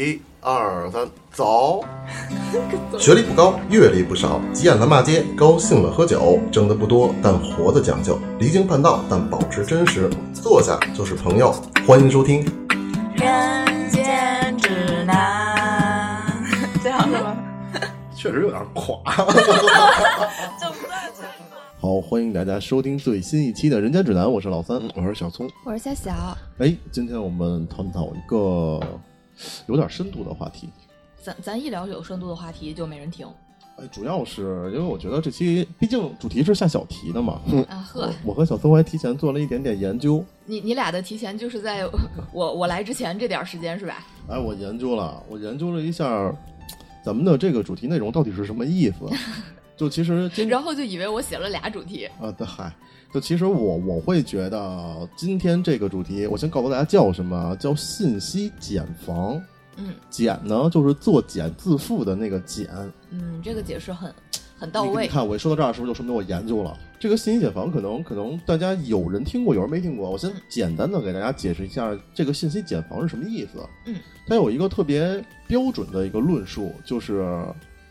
一二三，走！学历不高，阅历不少，急眼了骂街，高兴了喝酒，挣得不多，但活得讲究，离经叛道，但保持真实。坐下就是朋友，欢迎收听。人间指南，这样是吗？确实有点垮。好，欢迎大家收听最新一期的《人间指南》，我是老三。我是小聪，我是小小，哎，今天我们探讨一个有点深度的话题。咱咱一聊有深度的话题就没人听哎，主要是因为我觉得这期毕竟主题是下小题的嘛，啊呵。我和小松还提前做了一点点研究。你你俩的提前就是在我我来之前这点时间是吧？哎，我研究了，我研究了一下咱们的这个主题内容到底是什么意思。就其实今然后就以为我写了俩主题，啊，对，嗨，就其实我我会觉得今天这个主题，我先告诉大家叫什么，叫信息茧房。嗯茧呢，就是作茧自缚的那个茧。嗯，这个解释很很到位。你你看，我一说到这儿，是不是就说明我研究了这个信息茧房？可能可能大家有人听过，有人没听过。我先简单的给大家解释一下这个信息茧房是什么意思。嗯，它有一个特别标准的一个论述，就是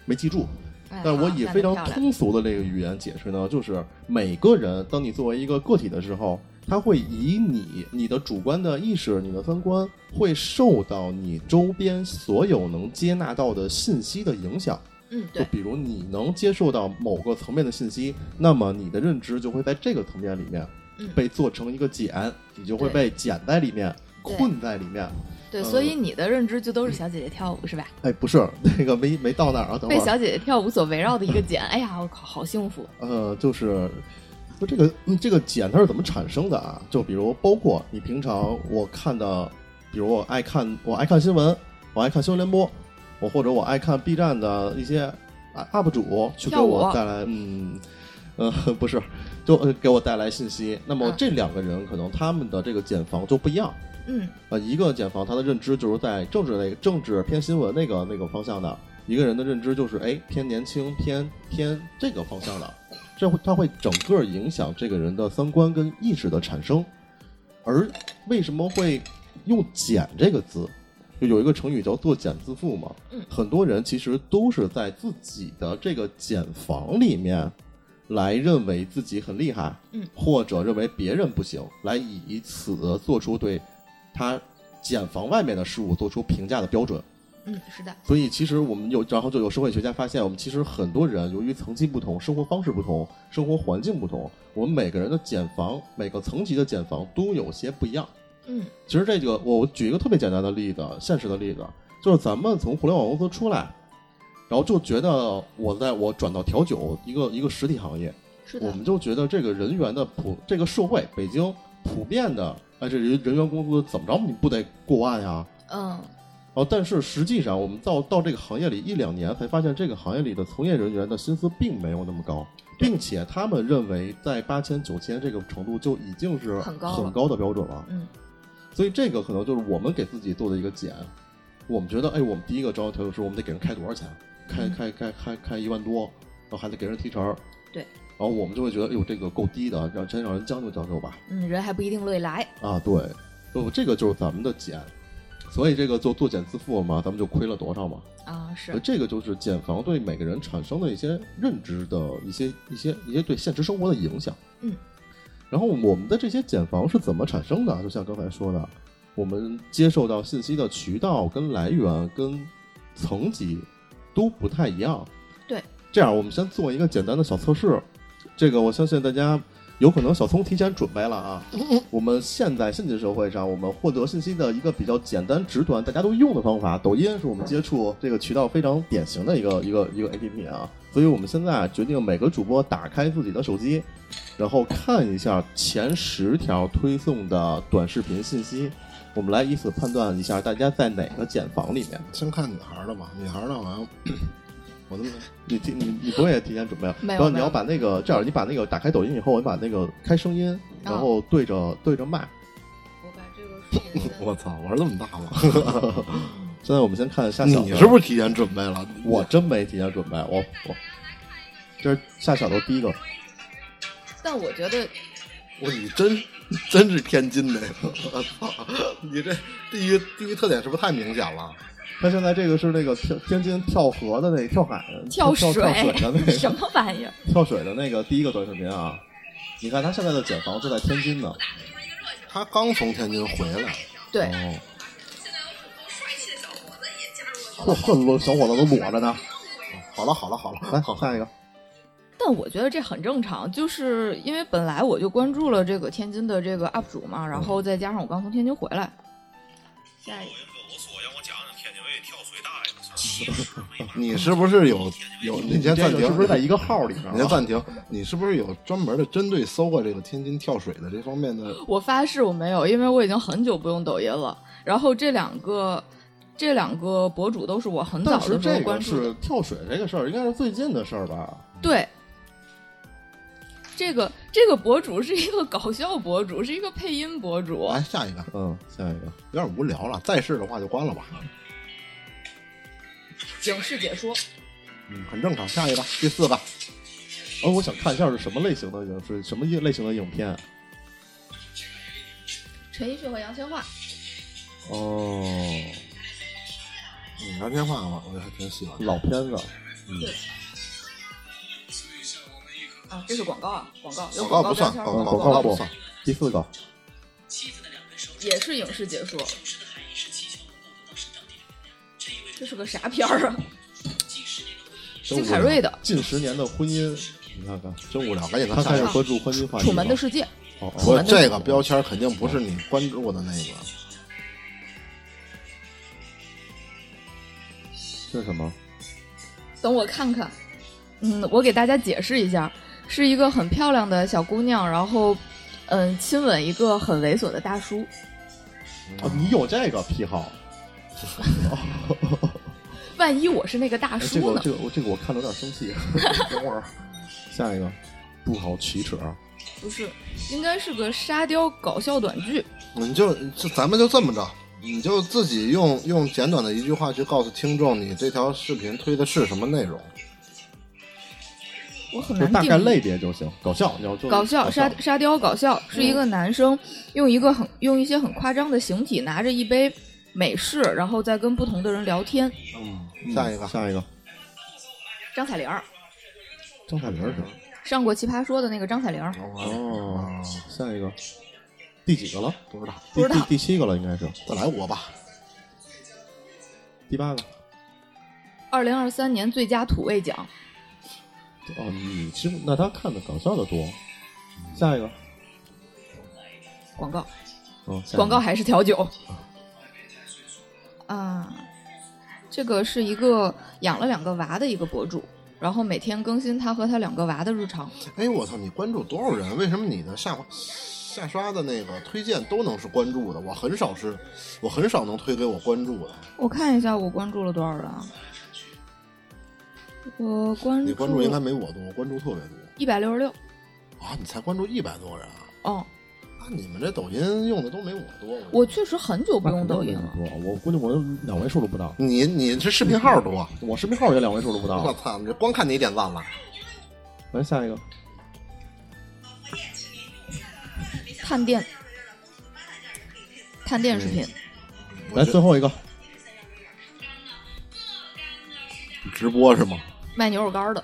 没记住。哎但我以非常通俗的这个语言解释呢，就是每个人，当你作为一个个体的时候，他会以你、你的主观的意识、你的三观，会受到你周边所有能接纳到的信息的影响。嗯，就，比如你能接受到某个层面的信息，那么你的认知就会在这个层面里面嗯被做成一个茧，你就会被茧在里面，困在里面。对，呃所以你的认知就都是小姐姐跳舞是吧？哎，不是那个没没到那儿啊，等会儿。被小姐姐跳舞所围绕的一个茧，哎呀，我靠，好幸福。呃，就是就这个嗯这个茧它是怎么产生的啊？就比如包括你平常我看的，比如我爱看我爱看新闻，我爱看新闻联播，我或者我爱看 B 站的一些 UP 主去给跳舞我带来嗯呃 不是就呃给我带来信息。那么嗯这两个人可能他们的这个茧房就不一样。嗯呃，一个茧房他的认知就是在政治那个政治偏新闻那个那个方向的，一个人的认知就是哎偏年轻偏偏这个方向的，这会他会整个影响这个人的三观跟意识的产生。而为什么会用“茧”这个字？就有一个成语叫“作茧自缚”嘛。嗯很多人其实都是在自己的这个茧房里面，来认为自己很厉害，嗯，或者认为别人不行，来以此做出对他检房外面的事物做出评价的标准。嗯，是的，所以其实我们有，然后就有社会学家发现，我们其实很多人由于层级不同、生活方式不同、生活环境不同，我们每个人的检房、每个层级的检房都有些不一样。嗯其实这个，我举一个特别简单的例子，现实的例子，就是咱们从互联网公司出来，然后就觉得我在我转到调酒一个一个实体行业，是的我们，就觉得这个人员的普，这个社会北京普遍的，哎，这人人员工资怎么着你不得过万呀？嗯哦，但是实际上，我们到到这个行业里一两年，才发现这个行业里的从业人员的薪资并没有那么高，并且他们认为在八千九千这个程度就已经是很高很高的标准了。嗯所以这个可能就是我们给自己做的一个减。我们觉得，哎，我们第一个招调酒师，我们得给人开多少钱？开嗯开开开开一万多，然后还得给人提成。对。然后我们就会觉得，哎呦，这个够低的，让先让人将就将就吧。嗯，人还不一定乐意来。啊，对，就这个就是咱们的减。所以这个做作茧自缚嘛，咱们就亏了多少嘛？啊，是这个就是减房对每个人产生的一些认知的一些一些一些对现实生活的影响。嗯，然后我们的这些减房是怎么产生的？就像刚才说的，我们接受到信息的渠道跟来源跟层级都不太一样。对，这样我们先做一个简单的小测试。这个我相信大家有可能小聪提前准备了啊。我们现在现今社会上，我们获得信息的一个比较简单直短、大家都用的方法，抖音是我们接触这个渠道非常典型的一个一个一个 APP 啊。所以我们现在决定每个主播打开自己的手机，然后看一下前十条推送的短视频信息，我们来以此判断一下大家在哪个茧房里面。先看女孩的吧，女孩的好像我怎么你提你你不会也提前准备了？没有然后你要把那个这样，你把那个打开抖音以后，你把那个开声音，然后对着、对着麦。我把这个数 我操，玩这么大吗？现在我们先看夏小的，你是不是提前准备了？我真没提前准备，我我这是夏小的第一个，但我觉得我你真真是天津的，我操！你这第一第一特点是不是太明显了？他现在这个是那个天天津跳河的那跳海的跳跳水跳水的那个 什么玩意儿？跳水的那个第一个短视频啊！你看他现在的剪房就在天津呢。他刚从天津回来，对，哦。嚯，这裸小伙子都裸着呢。好了好了好了，来好下一个。但我觉得这很正常，就是因为本来我就关注了这个天津的这个 UP 主嘛，然后再加上我刚从天津回来。下一个，你是不是有有？你先暂停，是不是在一个号里边啊？你先暂停，你是不是有专门的针对搜过这个天津跳水的这方面的？我发誓我没有，因为我已经很久不用抖音了。然后这两个这两个博主都是我很早但是的时候关注的是。跳水这个事儿，应该是最近的事儿吧？对，这个这个博主是一个搞笑博主，是一个配音博主。来下一个，嗯，下一个。有点无聊了，再试的话就关了吧。影视解说，嗯，很正常。下一个，第四个，哦，我想看一下是什么类型的影视，什么类型的影片？陈奕迅和杨千嬅。哦，嗯，杨千嬅我我还挺喜欢。老片子。嗯啊，这是广告啊，广告有广告不算，广告不算。第四个。也是影视解说。这是个啥片儿啊？金凯瑞的近十年的婚姻，你看看，真无聊，赶紧他开始。关注婚姻话《题。楚门的世界》。哦这个标签肯定不是你关注的那个。这是什么？等我看看，嗯，我给大家解释一下，是一个很漂亮的小姑娘，然后，嗯，亲吻一个很猥琐的大叔。哦，你有这个癖好？万一我是那个大哎这叔呢？个这个我这个我看着有点生气。等会儿，下一个，不好启齿。不是，应该是个沙雕搞笑短剧。你就就咱们就这么着，你就自己用用简短的一句话去告诉听众，你这条视频推的是什么内容。我很难大概。类别就行，搞笑，你要做搞笑沙沙雕搞笑是一个男生用一个很用一些很夸张的形体拿着一杯美式，然后再跟不同的人聊天。嗯，下一个，下一个，张彩玲儿张彩玲是吧？上过《奇葩说》的那个张彩玲儿，哦，下一个，第几个了？不知道，第不知道第第七个了，应该是再来我吧。第八个。二零二三年最佳土味奖。哦，你其实那他看的搞笑的多。下一个，广告，嗯，下一个广告还是调酒。啊，这个是一个养了两个娃的一个博主，然后每天更新他和他两个娃的日常。哎，我操，你关注多少人？为什么你的下下刷的那个推荐都能是关注的？我很少是，我很少能推给我关注的。我看一下我关注了多少人啊？我关注你关注应该没我多，我关注特别多一百六十六。啊！你才关注一百多人啊？哦，那你们这抖音用的都没我多。我确实很久不用抖音了。多，我估计我两位数都不到，你你这视频号多，我视频号也两位数都不到。我操！这光看你点赞了。来下一个，探店，探店视频，来最后一个，直播是吗？卖牛肉干的。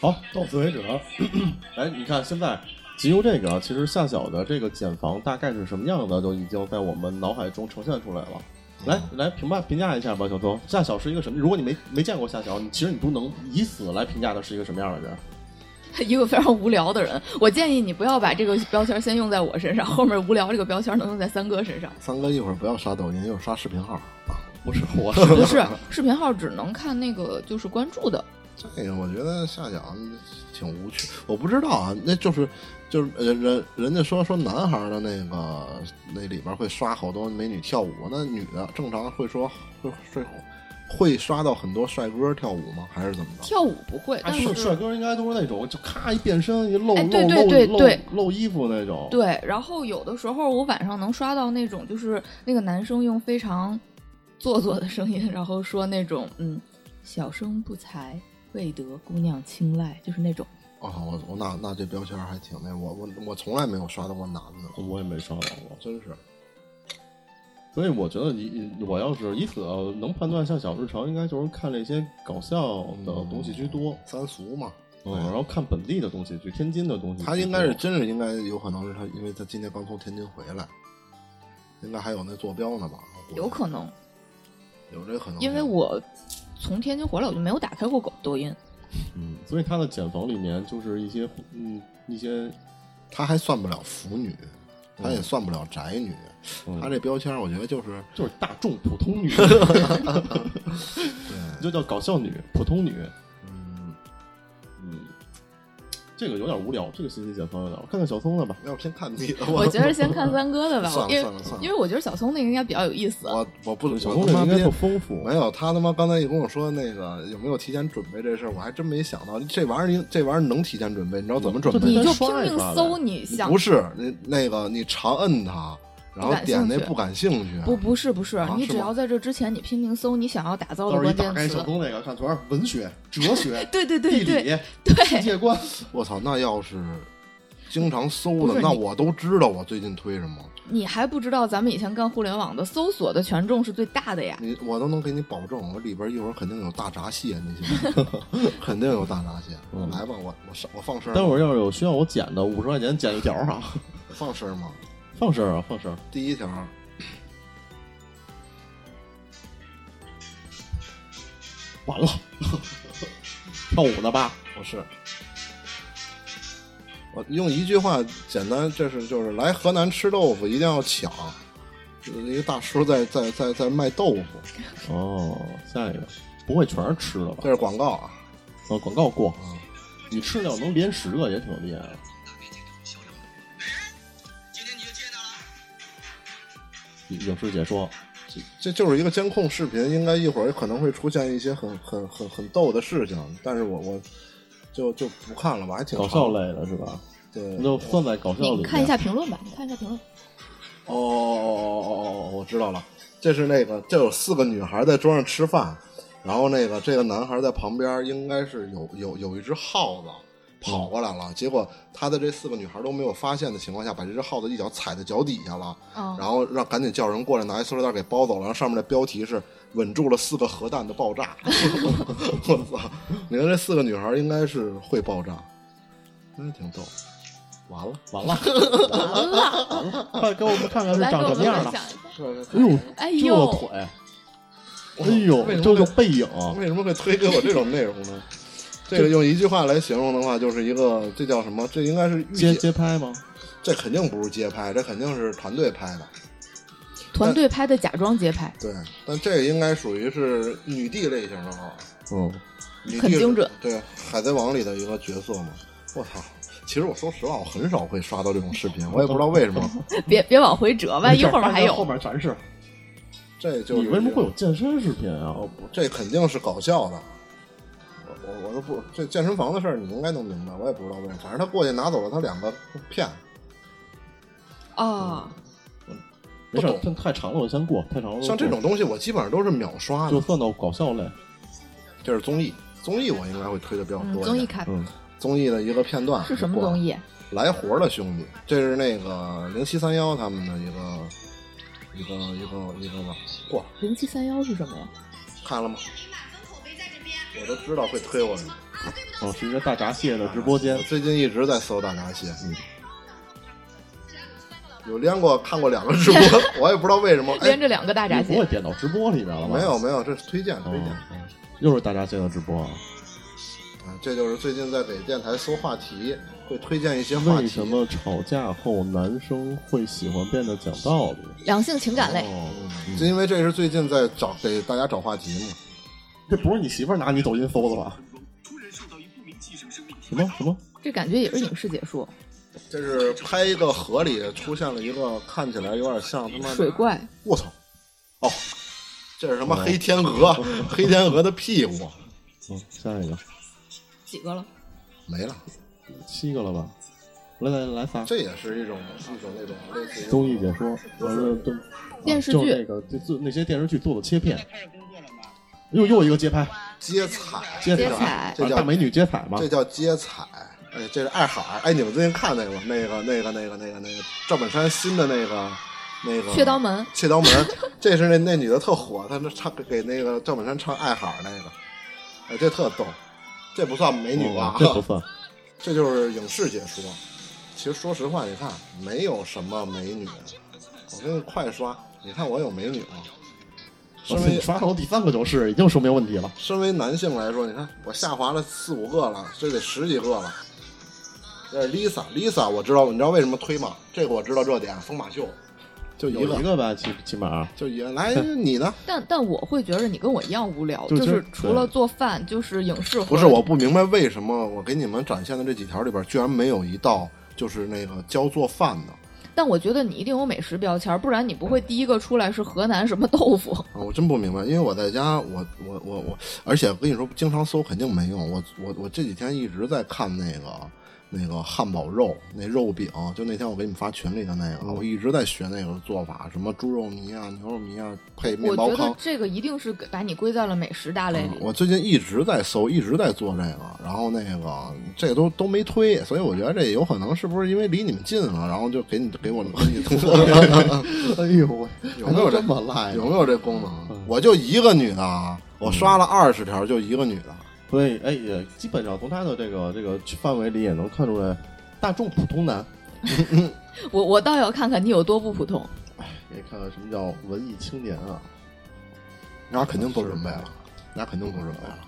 好，到此为止。来，你看现在仅由这个，其实夏小的这个茧房大概是什么样的，就已经在我们脑海中呈现出来了。来来评判评价一下吧，小偷。夏小是一个什么？如果你没没见过夏小，你其实你都能以此来评价他是一个什么样的人。一个非常无聊的人，我建议你不要把这个标签先用在我身上，后面无聊这个标签能用在三哥身上。三哥一会儿不要刷抖音，一会儿刷视频号。啊不是我，不 是，视频号只能看那个就是关注的。这个我觉得夏小挺无趣，我不知道啊，那就是就是呃人人家说说男孩的那个那里边会刷好多美女跳舞，那女的正常会说会会会刷到很多帅哥跳舞吗？还是怎么着？跳舞不会，但是帅帅哥应该都是那种就咔一变身一露露哎对对露露对对露衣服那种。对，然后有的时候我晚上能刷到那种，就是那个男生用非常做作的声音，然后说那种嗯，小生不才，未得姑娘青睐，就是那种。哦，我我那那这标签还挺那，我我我从来没有刷到过男的，我也没刷到过。真是。所以我觉得你我要是以此能判断像小日常，应该就是看这些搞笑的东西居多，三俗嘛。嗯，然后看本地的东西，去天津的东西。他应该是真是应该有可能是他，因为他今天刚从天津回来，应该还有那坐标呢吧？有可能，有这可能，因为我从天津回来，我就没有打开过抖抖音。嗯，所以他的简房里面就是一些嗯一些，他还算不了腐女，他也算不了宅女，嗯。他这标签我觉得就是就是大众普通女，对，就叫搞笑女、普通女。这个有点无聊，这个信息茧房有点。我看看小松的吧。要不先看你的，我觉得先看三哥的吧，算了因为算了算了因为我觉得小松那个应该比较有意思。我我不小我他妈别松这个应该特丰富。没有，他他妈刚才一跟我说那个有没有提前准备这事儿，我还真没想到这玩意儿这玩意儿能提前准备，你知道怎么准备吗？你就拼命搜，你想不是那那个你长摁它，然后点那不感兴趣，不不是不是，你只要在这之前你拼命搜你想要打造的关键词，开小东那个，看全是文学、哲 学、对对对地对理、世，界观。我操，那要是经常搜的，那我都知道我最近推什么，你还不知道咱们以前干互联网的搜索的权重是最大的呀。你我都能给你保证，我里边一会儿肯定有大闸蟹，你信吗？肯定有大闸蟹。嗯来吧，我我上我放声，待会儿要是有需要我剪的，五十块钱剪一条啊，放声吗？放声啊，放声。第一条，完了，跳舞的吧？不是。我用一句话简单，这是就是来河南吃豆腐一定要抢，一个大叔在在在在卖豆腐，哦，下一个不会全是吃的吧这？是广告啊。哦，广告过嗯，你吃了能连十个也挺厉害的。影视解说，这就是一个监控视频，应该一会儿可能会出现一些很很很很逗的事情，但是我我就就不看了吧，还挺搞笑类的是吧？对，那就算在搞笑里。你看一下评论吧，你看一下评论。哦哦哦哦哦哦，我知道了，这是那个，这有四个女孩在桌上吃饭，然后那个这个男孩在旁边，应该是有有有一只耗子跑过来了，结果他的这四个女孩都没有发现的情况下，把这只耗子一脚踩在脚底下了，哦然后让赶紧叫人过来拿一塑料袋给包走了，然后上面的标题是稳住了四个核弹的爆炸，我操！你看这四个女孩应该是会爆炸，真挺逗。完了，完了，完了，快给我们看看是长什么样的。分享一下。哎呦，哎这呦，腿，哎呦为，什么这个背影，为什么会推给我这种内容呢？这个用一句话来形容的话，就是一个这叫什么？这应该是御街姐，街拍吗？这肯定不是街拍，这肯定是团队拍的。团队拍的假装街拍，对，但这个应该属于是女帝类型的哈，嗯，女帝很精准。对，《海贼王》里的一个角色嘛。我操！其实我说实话，我很少会刷到这种视频，我也不知道为什么。别别往回折，万一后面还有后。面全是。这就是你为什么会有健身视频啊？哦不，这肯定是搞笑的。我我我都不这健身房的事儿，你应该能明白，我也不知道为什么。反正他过去拿走了他两个片，哦，没事不，懂太太长了，我先过。太长了，像这种东西我基本上都是秒刷的。就算到搞笑类，这是综艺，综艺我应该会推的比较嗯，多。综艺看嗯，综艺的一个片段是什么综？艺？来活的兄弟，这是那个零七三幺他们的一个一个一个一个吧。过零七三幺是什么呀？看了吗？我都知道会推我的。哦，是一个大闸蟹的直播间我。最近一直在搜大闸蟹，嗯，有连过看过两个直播，我也不知道为什么。哎连，着两个大闸你不会蟹，点到直播里面了吧？没有没有，这是推荐推哦，荐。哦又是大闸蟹的直播啊？啊，这就是最近在给电台搜话题，会推荐一些话题。为什么吵架后男生会喜欢变得讲道理？两性情感类。哦，嗯就因为这是最近在找给大家找话题嘛。这不是你媳妇儿拿你抖音搜的吧？什么什么？这感觉也是影视解说。这是拍一个河里出现了一个看起来有点像他妈水，怪，我操！哦，这是什么哦黑天鹅？黑天鹅的屁股嗯，下一个几个了？没了。七个了吧？来来来仨。这也是一种一种那种类似于综艺解说，完了都电视剧就是那个就做那些电视剧做的切片。又又一个街拍，接彩，接接彩这叫美女接彩吗这。叫接彩。哎，这是爱海。哎，你们最近看那个吗？那个那个那个那个那个赵本山新的那个那个雀刀门，雀刀门，这是那那女的特火，她那唱给那个赵本山唱《爱海》那个，哎，这特逗，这不算美女吧？哦这不算。这就是影视解说。其实说实话，你看没有什么美女，我给你快刷，你看我有美女吗？身为我你刷到第三个就是，已经说明问题了。身为男性来说，你看我下滑了四五个了，这得十几个了。这是 Lisa，Lisa 我知道，你知道为什么推吗？这个我知道这点，疯马秀就一有个，一个吧，起起码就一个。来，你呢？但但我会觉得你跟我一样无聊，就就是是除了做饭就是影视。不是，我不明白为什么我给你们展现的这几条里边，居然没有一道就是那个教做饭的但我觉得你一定有美食标签，不然你不会第一个出来是河南什么豆腐。啊！我真不明白，因为我在家，我我我我，而且我跟你说，经常搜肯定没用。我我我这几天一直在看那个那个汉堡肉那肉饼，就那天我给你们发群里的那个，我一直在学那个做法，什么猪肉泥啊、牛肉泥啊，配面包我觉得。这个一定是把你归在了美食大类里。嗯我最近一直在搜，一直在做这个，然后那个这个都都没推，所以我觉得这有可能是不是因为离你们近了，然后就给你给我给你推哎呦喂，有没有这么赖？有没有这功能？我就一个女的啊，我刷了二十条，就一个女的。所以，哎，也基本上从他的这个这个范围里也能看出来，大众普通男。我我倒要看看你有多不普通。哎，你看看什么叫文艺青年啊！那肯定都准备了，那肯定都准备了。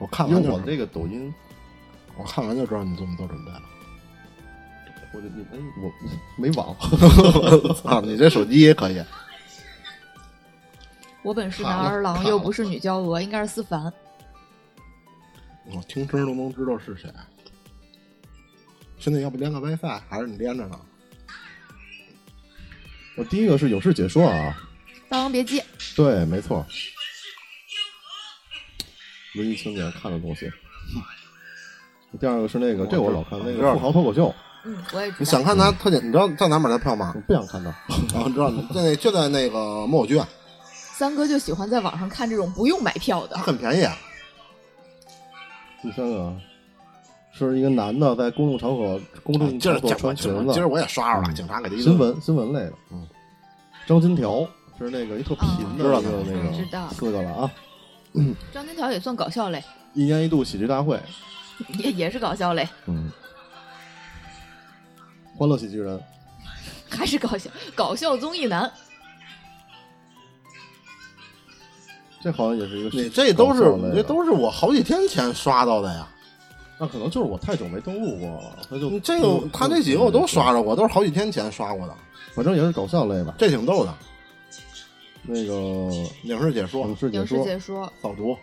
我看因完我这个抖音，我看完就知道你怎么都准备了。我这你哎我没网，啊，你这手机也可以。我本是男儿郎，又不是女娇娥，应该是思凡。我听声都能知道是谁。兄弟，要不连个 WiFi，还是你连着呢？我第一个是影视解说啊，《霸王别姬》对，没错，文艺青年看的东西。第二个是那个，这我老看那个富豪脱口秀，嗯，我也知道。你想看他特点？你知道在哪买的票吗我？不想看到。啊，知道在就在那个木偶剧院，三哥就喜欢在网上看这种不用买票的它。很便宜啊。第三个是一个男的在公众场合公众场所穿裙子，今儿我也刷着了，警察给他新闻新闻类的，嗯，张金条是那个一特贫的知道一个那个知道。四个了啊，张金条也算搞笑类，一年一度喜剧大会，也也是搞笑类，嗯，欢乐喜剧人，还是搞笑搞笑综艺男。这好像也是一个你这都是这都是我好几天前刷到的呀。那可能就是我太久没登录过了，他就你这个他那几个我都刷着过，都是好几天前刷过的，反正也是搞笑类吧。这挺逗的。那个影视解说影，视解说，解说，扫毒，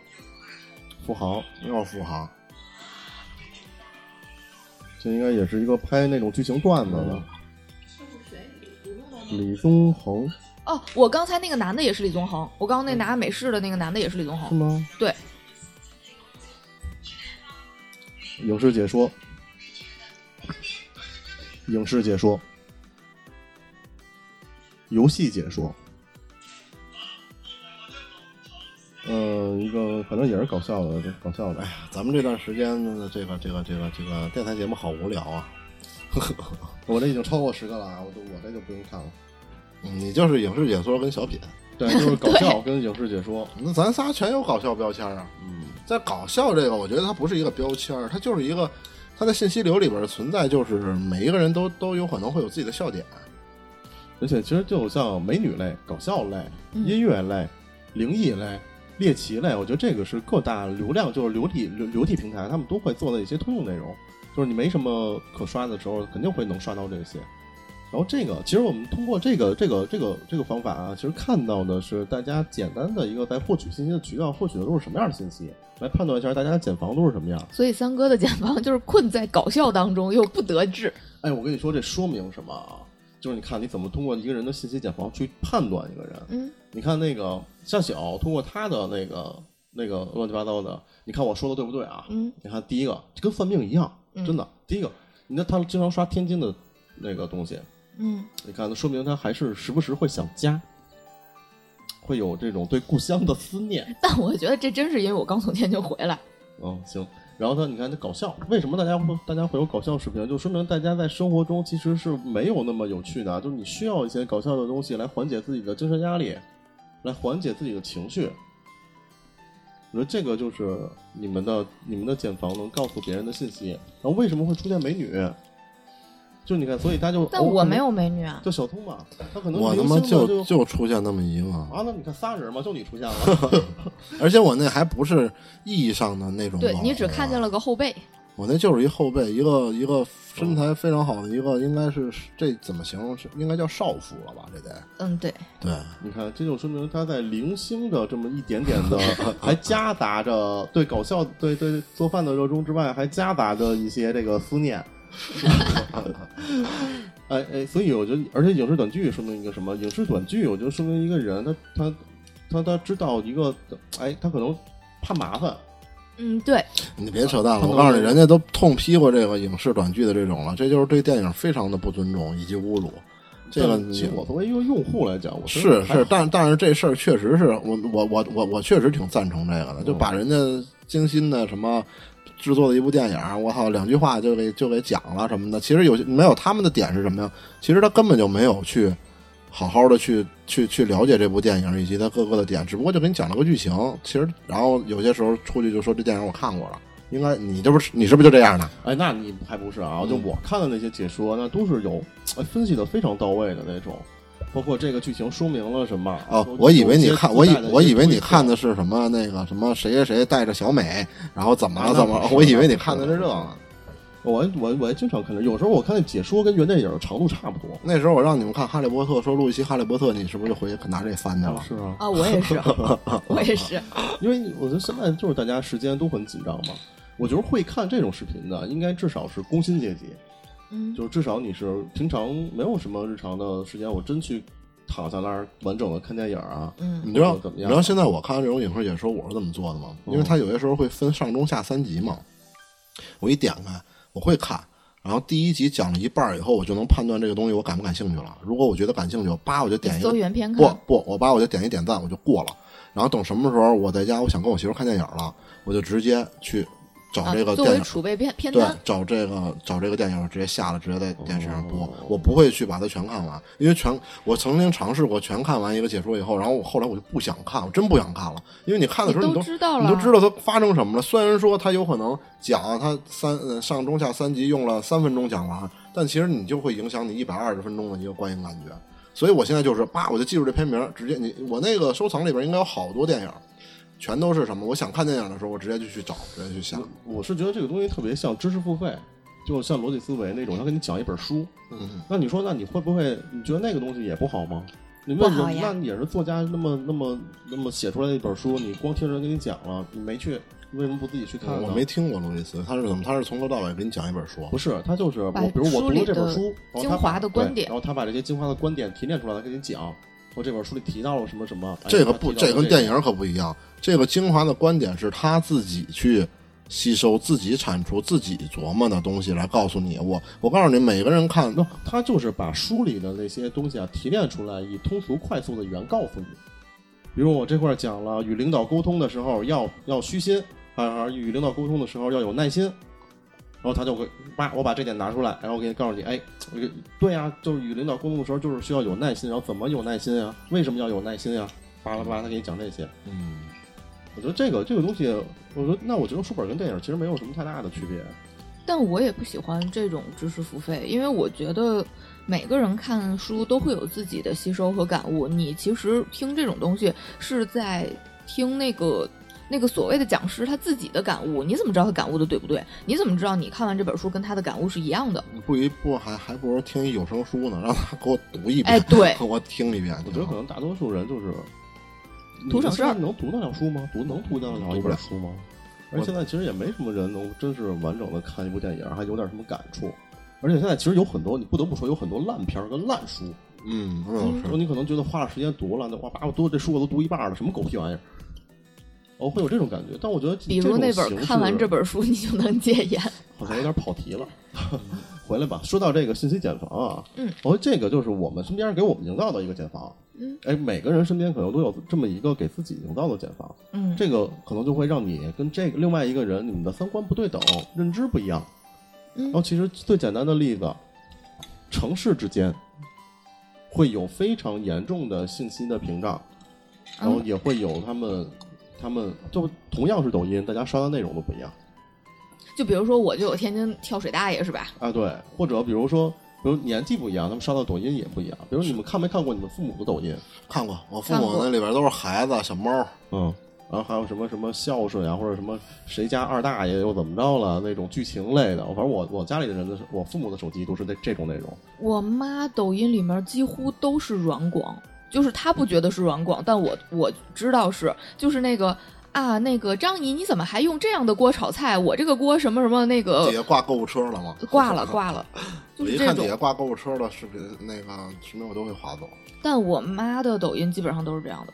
富豪，又是富豪，这应该也是一个拍那种剧情段子的。李宗恒哦，我刚才那个男的也是李宗恒，我刚刚那拿美式的那个男的也是李宗是恒。吗？对，影视解说，影视解说，游戏解说，嗯，一个反正也是搞笑的，搞笑的哎。呀。咱们这段时间的这个这个这个这个电台节目好无聊啊。我这已经超过十个了啊，我都我这就不用看了。嗯你就是影视解说跟小品，对，就是搞笑跟影视解说。那咱仨全有搞笑标签啊。嗯，在搞笑这个，我觉得它不是一个标签，它就是一个它的信息流里边的存在，就是每一个人都都有可能会有自己的笑点。而且其实就像美女类、搞笑类、嗯音乐类、灵异类、猎奇类，我觉得这个是各大流量就是流体流流体平台他们都会做的一些通用内容。就是你没什么可刷的时候，肯定会能刷到这些。然后这个，其实我们通过这个这个这个这个方法啊，其实看到的是大家简单的一个在获取信息的渠道，获取的都是什么样的信息，来判断一下大家的茧房都是什么样。所以三哥的减房就是困在搞笑当中又不得志。哎，我跟你说，这说明什么啊？就是你看你怎么通过一个人的信息茧房去判断一个人。嗯，你看那个夏晓，通过他的那个那个乱七八糟的，你看我说的对不对啊？嗯，你看第一个跟算命一样，嗯真的。第一个，你看他经常刷天津的那个东西，嗯，你看，那说明他还是时不时会想家，会有这种对故乡的思念。但我觉得这真是因为我刚从天津回来。嗯，行，然后他你看这搞笑，为什么大家会大家会有搞笑视频？就说明大家在生活中其实是没有那么有趣的，就是你需要一些搞笑的东西来缓解自己的精神压力，来缓解自己的情绪。我觉得这个就是你们的你们的简房能告诉别人的信息。然后为什么会出现美女？就你看，所以他就哦但我没有美女啊，就小通嘛，他可能我他妈就就就出现那么一个，啊，那你看仨人嘛，就你出现了，而且我那还不是意义上的那种对你只看见了个后背，我那就是一后背，一个一个身材非常好的一个，应该是这怎么形容？是应该叫少妇了吧？这得嗯，对，对，你看，这就说明他在零星的这么一点点的，还夹杂着对搞笑、对对做饭的热衷之外，还夹杂着一些这个思念。哎哎，所以我觉得，而且影视短剧说明一个什么？影视短剧，我觉得说明一个人，他他他他知道一个，哎，他可能怕麻烦，嗯，对，你别扯淡了，我告诉你，人家都痛批过这个影视短剧的这种了，这就是对电影非常的不尊重以及侮辱。这个其实我作为一个用户来讲，我觉是是，但但是这事儿确实是我我我我我确实挺赞成这个的，就把人家精心的什么制作的一部电影，我操，两句话就给就给讲了什么的。其实有没有他们的点是什么呀？其实他根本就没有去好好的去去去了解这部电影以及它各个的点，只不过就给你讲了个剧情。其实然后有些时候出去就说这电影我看过了，应该你这不是你是不是就这样的？哎，那你还不是啊？就我看的那些解说，那都是有分析的非常到位的那种，包括这个剧情说明了什么。都，哦我以为你看，我以我以为你看的是什么那个什么谁谁谁带着小美，然后怎么了怎么了？我以为你看的是这个。我我我也经常看这，有时候我看那解说跟原电影长度差不多。那时候我让你们看《哈利波特》，说录一期《哈利波特》，你是不是就回去拿这翻去了？是啊，啊，我也是，我也是，因为我觉得现在就是大家时间都很紧张嘛。我觉得会看这种视频的，应该至少是工薪阶级，嗯，就是至少你是平常没有什么日常的时间，我真去躺在那儿完整的看电影啊。嗯你知道怎么样你知道现在我看这种影视解说，我是怎么做的吗？因为它有些时候会分上中下三集嘛。我一点开，我会看，然后第一集讲了一半以后，我就能判断这个东西我感不感兴趣了。如果我觉得感兴趣，我叭我就点一个搜原片不看，不，我叭我就点一点赞，我就过了。然后等什么时候我在家，我想跟我媳妇看电影了，我就直接去找啊这个，电影。作为储备片片对单，，找这个找这个电影，我直接下了，直接在电视上播。哦我不会去把它全看完，因为全我曾经尝试过全看完一个解说以后，然后我后来我就不想看，我真不想看了，因为你看的时候你都都知道了，你都知道它发生什么了。虽然说它有可能讲它三呃上中下三集用了三分钟讲完，但其实你就会影响你一百二十分钟的一个观影感觉。所以我现在就是叭，我就记住这片名，直接你我那个收藏里边应该有好多电影，全都是什么？我想看电影的时候，我直接就去找，直接去下。我是觉得这个东西特别像知识付费，就像逻辑思维那种，他给你讲一本书。嗯，那你说，那你会不会？你觉得那个东西也不好吗？你不好呀那也是作家那么那么那么写出来的一本书，你光听人给你讲了，你没去，为什么不自己去看呢？我没听过路易斯，他是怎么？他是从头到尾给你讲一本书。不是，他就是我，比如我读了这本书，然后精他把华的观点然后他把这些精华的观点提炼出来，他给你讲。我这本书里提到了什么什么，哎这个不，这跟电影可不一样。这个精华的观点是他自己去吸收、自己产出、自己琢磨的东西来告诉你。我我告诉你，每个人看那他就是把书里的那些东西啊提炼出来，以通俗快速的语言告诉你。比如我这块讲了，与领导沟通的时候要要虚心，啊，与领导沟通的时候要有耐心。然后他就会叭，我把这点拿出来，然后我给你告诉你，哎，对呀、就是与领导沟通的时候就是需要有耐心，然后怎么有耐心啊？为什么要有耐心啊？巴拉巴拉，他给你讲这些。嗯，我觉得这个这个东西，我说那我觉得书本跟电影其实没有什么太大的区别。但我也不喜欢这种知识付费，因为我觉得每个人看书都会有自己的吸收和感悟。你其实听这种东西是在听那个那个所谓的讲师他自己的感悟，你怎么知道他感悟的对不对？你怎么知道你看完这本书跟他的感悟是一样的？不一不还还不如听一有声书呢，让他给我读一遍，哎对 我听一遍。我觉得可能大多数人就是图省事儿能读得了书吗？读能读得了一本书吗？而且现在其实也没什么人能真是完整的看一部电影，还有点什么感触。而且现在其实有很多，你不得不说有很多烂片儿跟烂书。嗯，嗯是说你可能觉得花了时间读了，那哇把我读这书我都读一半了，什么狗屁玩意儿？哦会有这种感觉，但我觉得比如那本看完这本书你就能戒烟，好像有点跑题了。回来吧，说到这个信息茧房啊，嗯，我说这个就是我们身边给我们营造的一个茧房，嗯哎，每个人身边可能都有这么一个给自己营造的茧房，嗯，这个可能就会让你跟这个另外一个人，你们的三观不对等，认知不一样。嗯然后其实最简单的例子，城市之间会有非常严重的信息的屏障，然后嗯也会有他们，他们就同样是抖音，大家刷的内容都不一样就比如说我就有天津跳水大爷是吧？啊。对，或者比如说，比如年纪不一样，他们刷到抖音也不一样。比如你们看没看过你们父母的抖音？看过，我父母那里边都是孩子、小猫，嗯，然后还有什么什么孝顺啊，或者什么谁家二大爷又怎么着了那种剧情类的。反正我我家里的人的我父母的手机都是这这种内容。我妈抖音里面几乎都是软广，就是她不觉得是软广，但我我知道是，就是那个啊，那个张姨，你怎么还用这样的锅炒菜？我这个锅什么什么那个底下挂购物车了吗？挂 了挂了，就我是这种一看底下。挂购物车的视频，那个视频我都会划走。但我妈的抖音基本上都是这样的。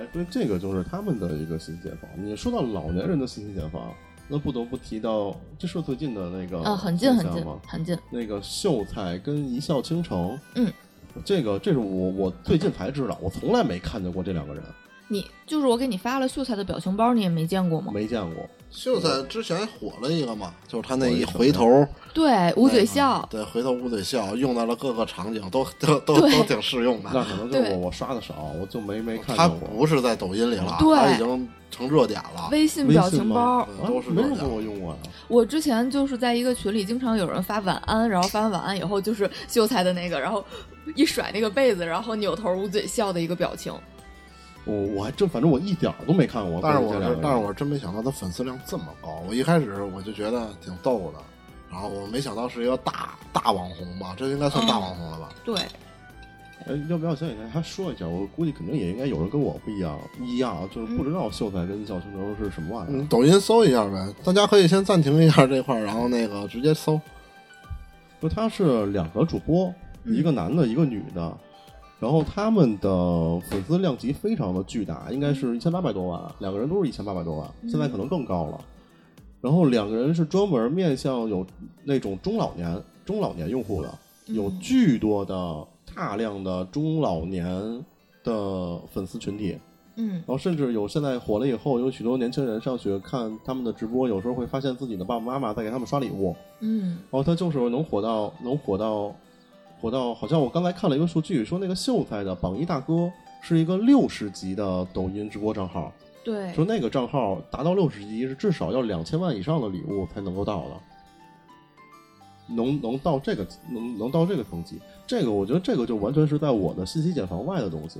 哎，所以这个就是他们的一个信息茧房。你说到老年人的信息茧房，那不得不提到，这是最近的那个啊，很近很近很近。那个秀才跟一笑倾城，嗯，这个这是我我最近才知道，我从来没看见过这两个人，你就是我给你发了秀才的表情包，你也没见过吗？没见过。秀才之前火了一个嘛，就是他那一回头，对，捂嘴笑。对，回头捂嘴笑，用到了各个场景，都 都都都挺适用的。那可能就是我我刷的少，我就没没看他。不是在抖音里了，对他已经成热点了。微信表情包，啊都是没人给我用过呀。我之前就是在一个群里，经常有人发晚安，然后发完晚安以后就是秀才的那个，然后一甩那个被子，然后扭头捂嘴笑的一个表情。我我还真反正我一点儿都没看过。但是我是但是我真没想到他粉丝量这么高。我一开始我就觉得挺逗的，然后我没想到是一个大大网红吧，这应该算大网红了吧？对，哎，要不要先给大家说一下？我估计肯定也应该有人跟我不一样，一样就是不知道秀才跟小青牛是什么玩意儿。嗯，抖音搜一下呗，大家可以先暂停一下这块儿，然后那个直接搜。不他是两个主播，一个男的，一个女的，然后他们的粉丝量级非常的巨大，应该是一千八百多万，两个人都是一千八百多万，现在可能更高了。然后两个人是专门面向有那种中老年中老年用户的，有巨多的大量的中老年的粉丝群体。嗯然后甚至有现在火了以后，有许多年轻人上学看他们的直播，有时候会发现自己的爸爸妈妈在给他们刷礼物。嗯然后他就是能火到能火到火到，好像我刚才看了一个数据，说那个秀才的榜一大哥是一个六十级的抖音直播账号，对，说那个账号达到六十级是至少要两千万以上的礼物才能够到的。能能到这个能能到这个层级，这个我觉得这个就完全是在我的信息茧房外的东西。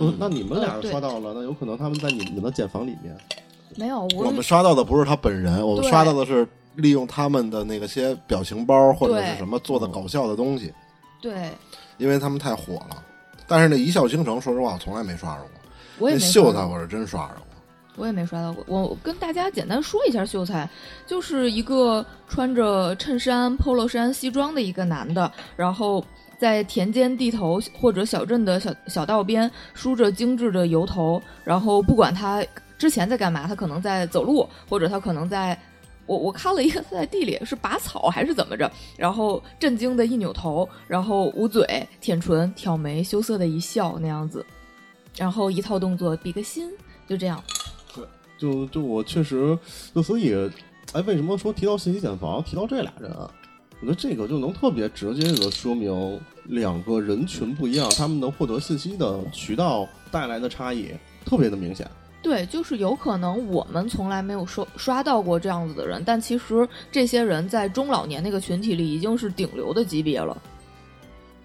嗯那你们俩刷到了，那有可能他们在你们的茧房里面。没有我们刷到的不是他本人，我们刷到的是利用他们的那个些表情包或者是什么做的搞笑的东西，对因为他们太火了。但是那一笑倾城，说实话，我从来没刷着过。我也秀才我是真刷着过。我也没刷到过。我我跟大家简单说一下秀才，就是一个穿着衬衫、polo 衫、西装的一个男的，然后在田间地头或者小镇的小小道边梳着精致的油头，然后不管他之前在干嘛，他可能在走路，或者他可能在。我我看了一个他在地里是拔草还是怎么着，然后震惊的一扭头，然后捂嘴、舔唇、挑眉、羞涩的一笑那样子，然后一套动作比个心，就这样。对就就我确实，就所以，哎，为什么说提到信息茧房，提到这俩人啊？我觉得这个就能特别直接的说明两个人群不一样，他们能获得信息的渠道带来的差异特别的明显。对，就是有可能我们从来没有刷刷到过这样子的人，但其实这些人在中老年那个群体里已经是顶流的级别了。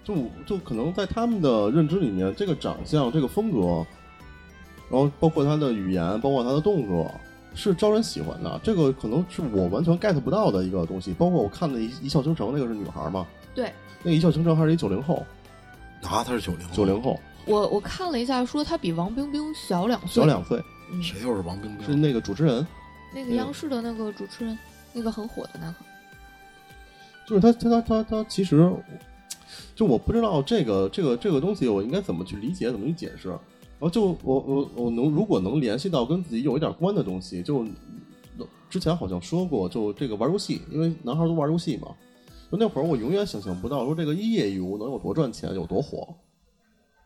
就就可能在他们的认知里面，这个长相、这个风格，然后包括他的语言，包括他的动作，是招人喜欢的。这个可能是我完全 get 不到的一个东西。包括我看的一《一笑倾城》，那个是女孩嘛？对那个《一笑倾城》还是一九零后，啊，他是九零九零后，我，我看了一下，说他比王冰冰小两岁，小两岁，嗯，谁又是王冰冰是？那个主持人。那个央视的那个主持人，那个很火的那个。就是他他他他他其实，就我不知道这个这个这个东西我应该怎么去理解，怎么去解释。然后就我我我能如果能联系到跟自己有一点关的东西，就之前好像说过，就这个玩游戏，因为男孩都玩游戏嘛。就那会儿我永远想象不到说这个业余能有多赚钱，有多火。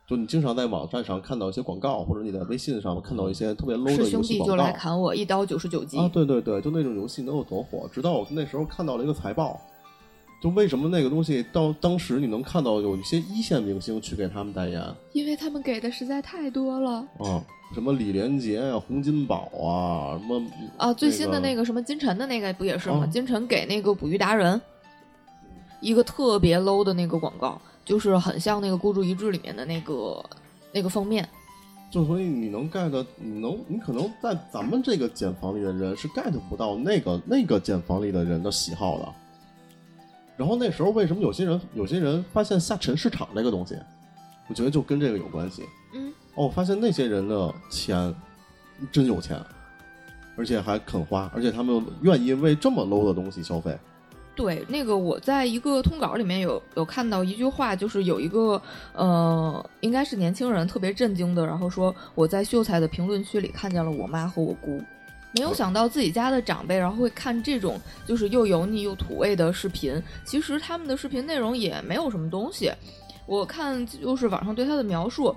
就你经常在网站上看到一些广告，或者你在微信上看到一些特别 low 的是游兄弟就来砍我，一刀九十九级。啊，对对对，就那种游戏能有多火？直到我那时候看到了一个财报，就为什么那个东西到当时你能看到有一些一线明星去给他们代言啊，因为他们给的实在太多了啊什么李连杰啊、洪金宝啊，什么啊！最新的那个个什么金晨的那个不也是吗？哦金晨给那个捕鱼达人一个特别 low 的那个广告，就是很像那个《孤注一掷》里面的那个那个封面。就所以你能 get，你能你可能在咱们这个茧房里的人是 get 不到那个那个茧房里的人的喜好的。然后那时候为什么有些人有些人发现下沉市场这个东西，我觉得就跟这个有关系。嗯，哦，我发现那些人的钱真有钱，而且还肯花，而且他们愿意为这么 low 的东西消费。对，那个我在一个通稿里面有有看到一句话，就是有一个呃，应该是年轻人特别震惊的，然后说我在秀才的评论区里看见了我妈和我姑，没有想到自己家的长辈然后会看这种就是又油腻又土味的视频。其实他们的视频内容也没有什么东西，我看就是网上对他的描述。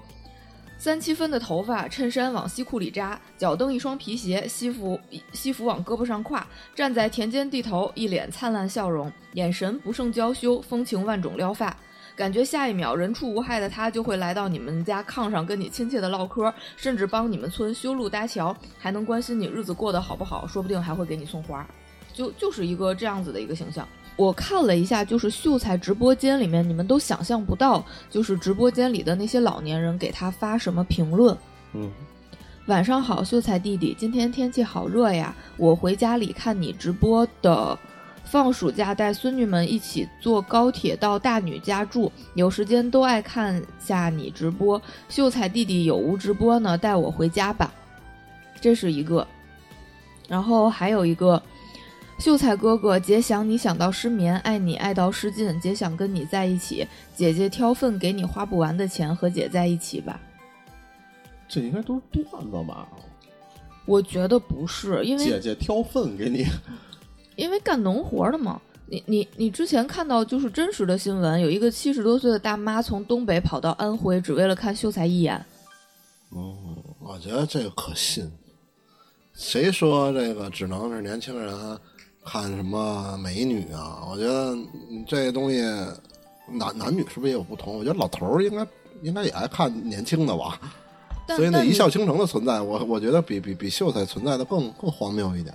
三七分的头发，衬衫往西裤里扎，脚蹬一双皮鞋，西服西服往胳膊上挎，站在田间地头，一脸灿烂笑容，眼神不胜娇羞，风情万种撩发。感觉下一秒人畜无害的他就会来到你们家炕上跟你亲切的唠嗑，甚至帮你们村修路搭桥，还能关心你日子过得好不好，说不定还会给你送花。就就是一个这样子的一个形象。我看了一下，就是秀才直播间里面，你们都想象不到，就是直播间里的那些老年人给他发什么评论。嗯，晚上好，秀才弟弟，今天天气好热呀！我回家里看你直播的，放暑假带孙女们一起坐高铁到大女家住，有时间都爱看下你直播。秀才弟弟有无直播呢？带我回家吧。这是一个，然后还有一个。秀才哥哥，姐想你想到失眠，爱你爱到失禁，姐想跟你在一起，姐姐挑粪给你花不完的钱和姐在一起吧。这应该都是段子吧？我觉得不是，因为姐姐挑粪给你，因为干农活的嘛。你你你之前看到就是真实的新闻，有一个七十多岁的大妈从东北跑到安徽，只为了看秀才一眼。哦，我觉得这个可信。谁说这个只能是年轻人看什么美女啊？我觉得嗯这些东西男男女是不是也有不同？我觉得老头儿应该应该也爱看年轻的吧。所以那一笑倾城的存在，我我觉得比比比秀才存在的更更荒谬一点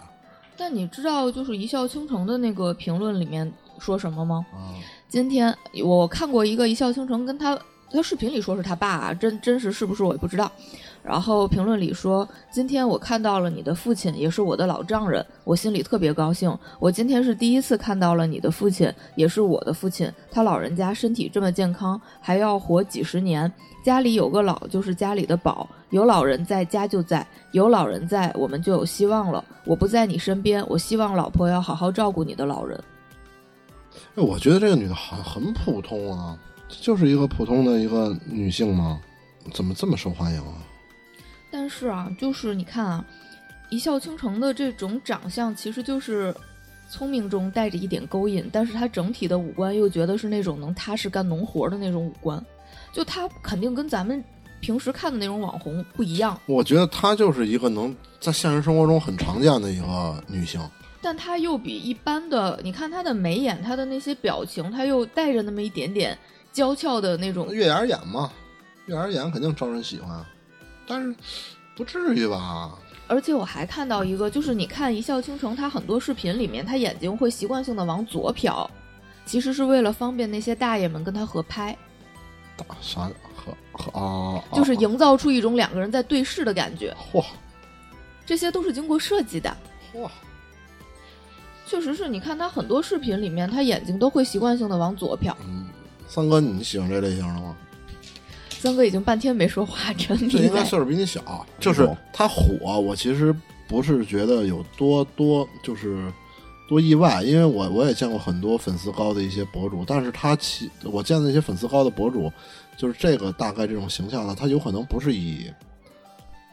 但你知道就是一笑倾城的那个评论里面说什么吗？啊。今天我看过一个一笑倾城跟他他视频里说是他爸、啊，真真实是不是我也不知道。然后评论里说，今天我看到了你的父亲，也是我的老丈人，我心里特别高兴。我今天是第一次看到了你的父亲，也是我的父亲。他老人家身体这么健康，还要活几十年。家里有个老就是家里的宝，有老人在家就在，有老人在我们就有希望了。我不在你身边，我希望老婆要好好照顾你的老人。哎，我觉得这个女的很很普通啊，就是一个普通的一个女性吗，怎么这么受欢迎啊？但是啊，就是你看啊，一笑倾城的这种长相，其实就是聪明中带着一点勾引，但是他整体的五官又觉得是那种能踏实干农活的那种五官，就他肯定跟咱们平时看的那种网红不一样，我觉得她就是一个能在现实生活中很常见的一个女性。但她又比一般的，你看她的眉眼，她的那些表情，她又带着那么一点点娇俏的那种月牙眼嘛，月牙眼肯定招人喜欢，但是不至于吧？而且我还看到一个，就是你看《一笑倾城》，他很多视频里面，他眼睛会习惯性的往左瞟，其实是为了方便那些大爷们跟他合拍，大啥和和啊？啊就是营造出一种两个人在对视的感觉。嚯这些都是经过设计的，嚯，确实是你看他很多视频里面，他眼睛都会习惯性的往左瞟。嗯，三哥你喜欢这类型的吗？三哥已经半天没说话，真这厉害。应该岁数比你小，就是他火，我其实不是觉得有多多就是多意外，因为我我也见过很多粉丝高的一些博主，但是他其我见的那些粉丝高的博主，就是这个大概这种形象呢，他有可能不是以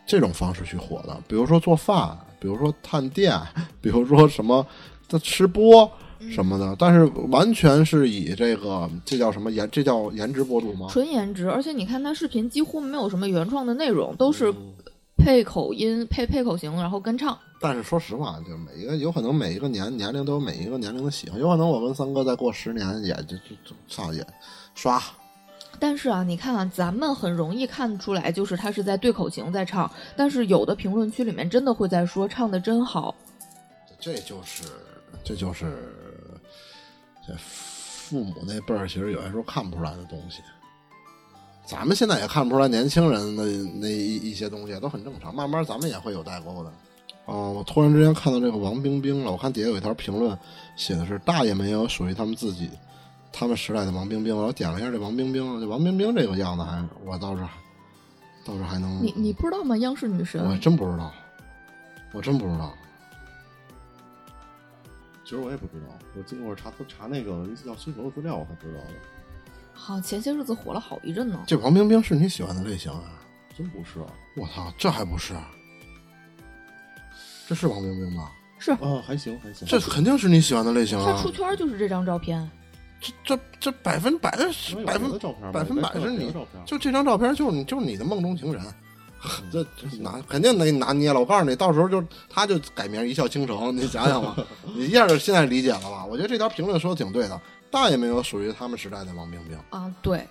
这种方式去火的，比如说做饭，比如说探店，比如说什么他吃播，什么的，但是完全是以这个这叫什么颜这叫颜值博主吗？纯颜值，而且你看他视频几乎没有什么原创的内容，都是配口音、配配口型，然后跟唱。但是说实话，就每一个有可能每一个年年龄都有每一个年龄的喜欢，有可能我跟三哥再过十年也就就就操也刷，但是啊，你看啊，咱们很容易看出来，就是他是在对口型在唱，但是有的评论区里面真的会在说唱的真好。这就是这就是这父母那辈儿，其实有些时候看不出来的东西。咱们现在也看不出来年轻人的那一一些东西都很正常，慢慢咱们也会有代沟的。哦，我突然之间看到这个王冰冰了，我看底下有一条评论，写的是“大爷们也有属于他们自己、他们时代的王冰冰”。我点了一下这王冰冰，这王冰冰这个样子还我倒是倒是还能，你你不知道吗？央视女神我真不知道，我真不知道。其实我也不知道，我经过查查那个一叫新闻的资料，我才知道的。好，前些日子火了好一阵呢。这王冰冰是你喜欢的类型啊？真不是我操，这还不是？这是王冰冰吧？是啊，还行还行。这肯定是你喜欢的类型啊他出！圈就是这张照片，这这这百分百的有百分的照片百分百是你的照片，就这张照片就是你就是你的梦中情人，这 这拿肯定得拿捏了。我告诉你，到时候就他就改名一笑倾城，你想想吧，你一下就现在理解了吧？我觉得这条评论说的挺对的，大爷没有属于他们时代的王冰冰，啊，对，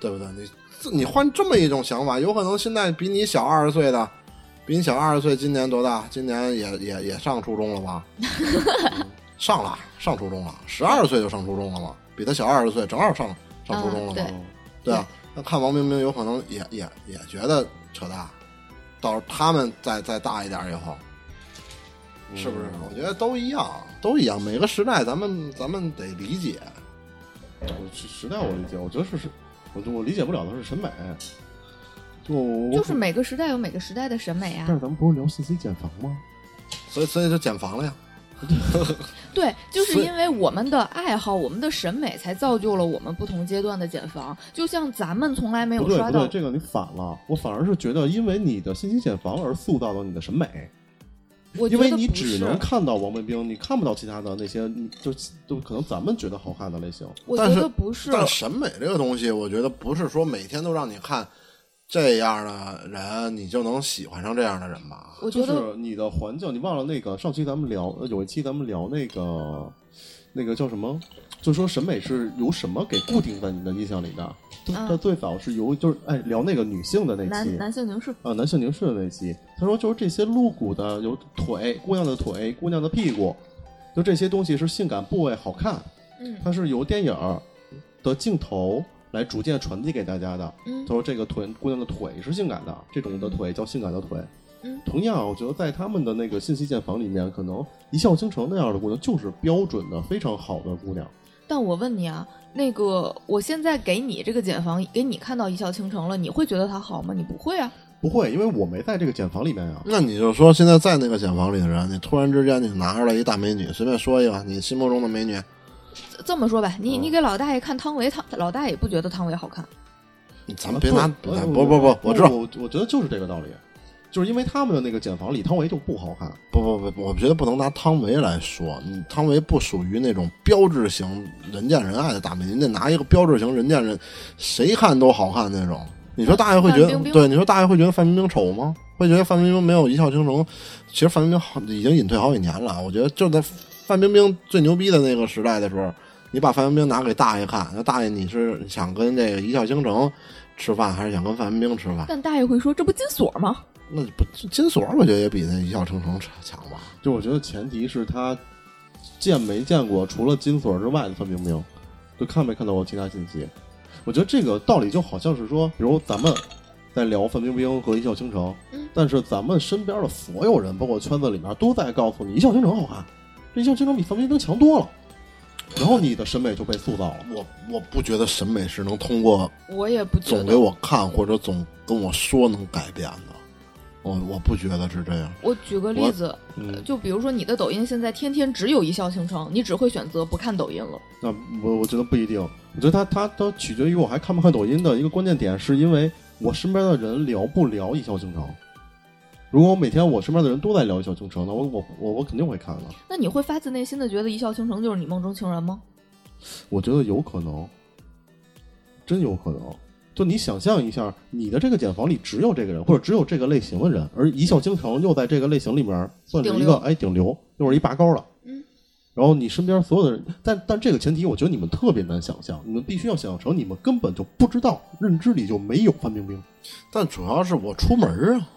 对不对？你自你换这么一种想法，有可能现在比你小二十岁的，比你小二十岁，今年多大？今年也也也上初中了吧？上了，上初中了，十二岁就上初中了嘛，比他小二十岁，正好上上初中了嘛。嗯对哦对啊，那看王冰冰有可能也也也觉得扯淡，到时候他们再再大一点以后，是不是？我觉得都一样，都一样。每个时代咱们咱们得理解。我时时代我理解，我觉得是是，我我理解不了的是审美。就就是每个时代有每个时代的审美啊但。是咱们不是聊信息茧房吗？所以所以就减房了呀。对，就是因为我们的爱好、我们的审美，才造就了我们不同阶段的减房。就像咱们从来没有刷到不对不对，，这个你反了。我反而是觉得，因为你的信息减房而塑造了你的审美，我觉因为你只能看到王文斌，你看不到其他的那些，你就就可能咱们觉得好看的类型。我觉得不是，但审美这个东西，我觉得不是说每天都让你看这样的人，你就能喜欢上这样的人吧？就我觉得是你的环境，你忘了那个上期咱们聊，呃有一期咱们聊那个那个叫什么？就说审美是由什么给固定在你的印象里的？它它最早是由就是哎聊那个女性的那期男男性凝视，啊，男性凝视的那期，他说就是这些露骨的，有腿，姑娘的腿，姑娘的屁股，就这些东西是性感部位好看，嗯它是由电影的镜头来逐渐传递给大家的。嗯他说这个腿姑娘的腿是性感的，这种的腿叫性感的腿。嗯同样，我觉得在他们的那个信息茧房里面，可能一笑倾城那样的姑娘就是标准的非常好的姑娘。但我问你啊，那个我现在给你这个茧房，给你看到一笑倾城了，你会觉得她好吗？你不会啊。不会，因为我没在这个茧房里面呀。那你就说，现在在那个茧房里的人，你突然之间你拿出来一大美女，随便说一个你心目中的美女，这这么说吧，你嗯你给老大爷看汤唯，汤老大爷不觉得汤唯好看。咱们别拿，不不不不，我知道，我我觉得就是这个道理，就是因为他们的那个茧房李汤唯就不好看。不不不，我觉得不能拿汤唯来说，你汤唯不属于那种标志型人见人爱的大美女，你得拿一个标志型人见人谁看都好看那种。你说大爷会觉得冰冰对？你说大爷会觉得范冰冰丑吗？会觉得范冰冰没有一笑倾城？其实范冰冰好已经隐退好几年了。我觉得就在范冰冰最牛逼的那个时代的时候，你把范冰冰拿给大爷看，那大爷你是想跟这个一笑倾城吃饭，还是想跟范冰冰吃饭？但大爷会说这不金锁吗？那不金锁，我觉得也比那一笑倾城强吧。就我觉得前提是他见没见过除了金锁之外的范冰冰，就看没看到过其他信息。我觉得这个道理就好像是说，比如咱们在聊范冰冰和一笑倾城，嗯但是咱们身边的所有人，包括圈子里面，都在告诉你一笑倾城好看，这一笑倾城比范冰冰强多了。然后你的审美就被塑造了。我我不觉得审美是能通过我也不觉总给。我看或者总跟我说能改变的，我我不觉得是这样。我举个例子，嗯，就比如说你的抖音现在天天只有一笑倾城，你只会选择不看抖音了。那我我觉得不一定，我觉得它它它取决于我还看不看抖音的一个关键点，是因为我身边的人聊不聊一笑倾城。如果我每天我身边的人都在聊《一笑倾城》，那我我我我肯定会看的。那你会发自内心的觉得一笑倾城就是你梦中情人吗？我觉得有可能，真有可能。就你想象一下，你的这个茧房里只有这个人，或者只有这个类型的人，而一笑倾城又在这个类型里面算是一个哎顶流，又是一拔高了。嗯。然后你身边所有的人，但但这个前提，我觉得你们特别难想象，你们必须要想象成你们根本就不知道，认知里就没有范冰冰。但主要是我出门啊，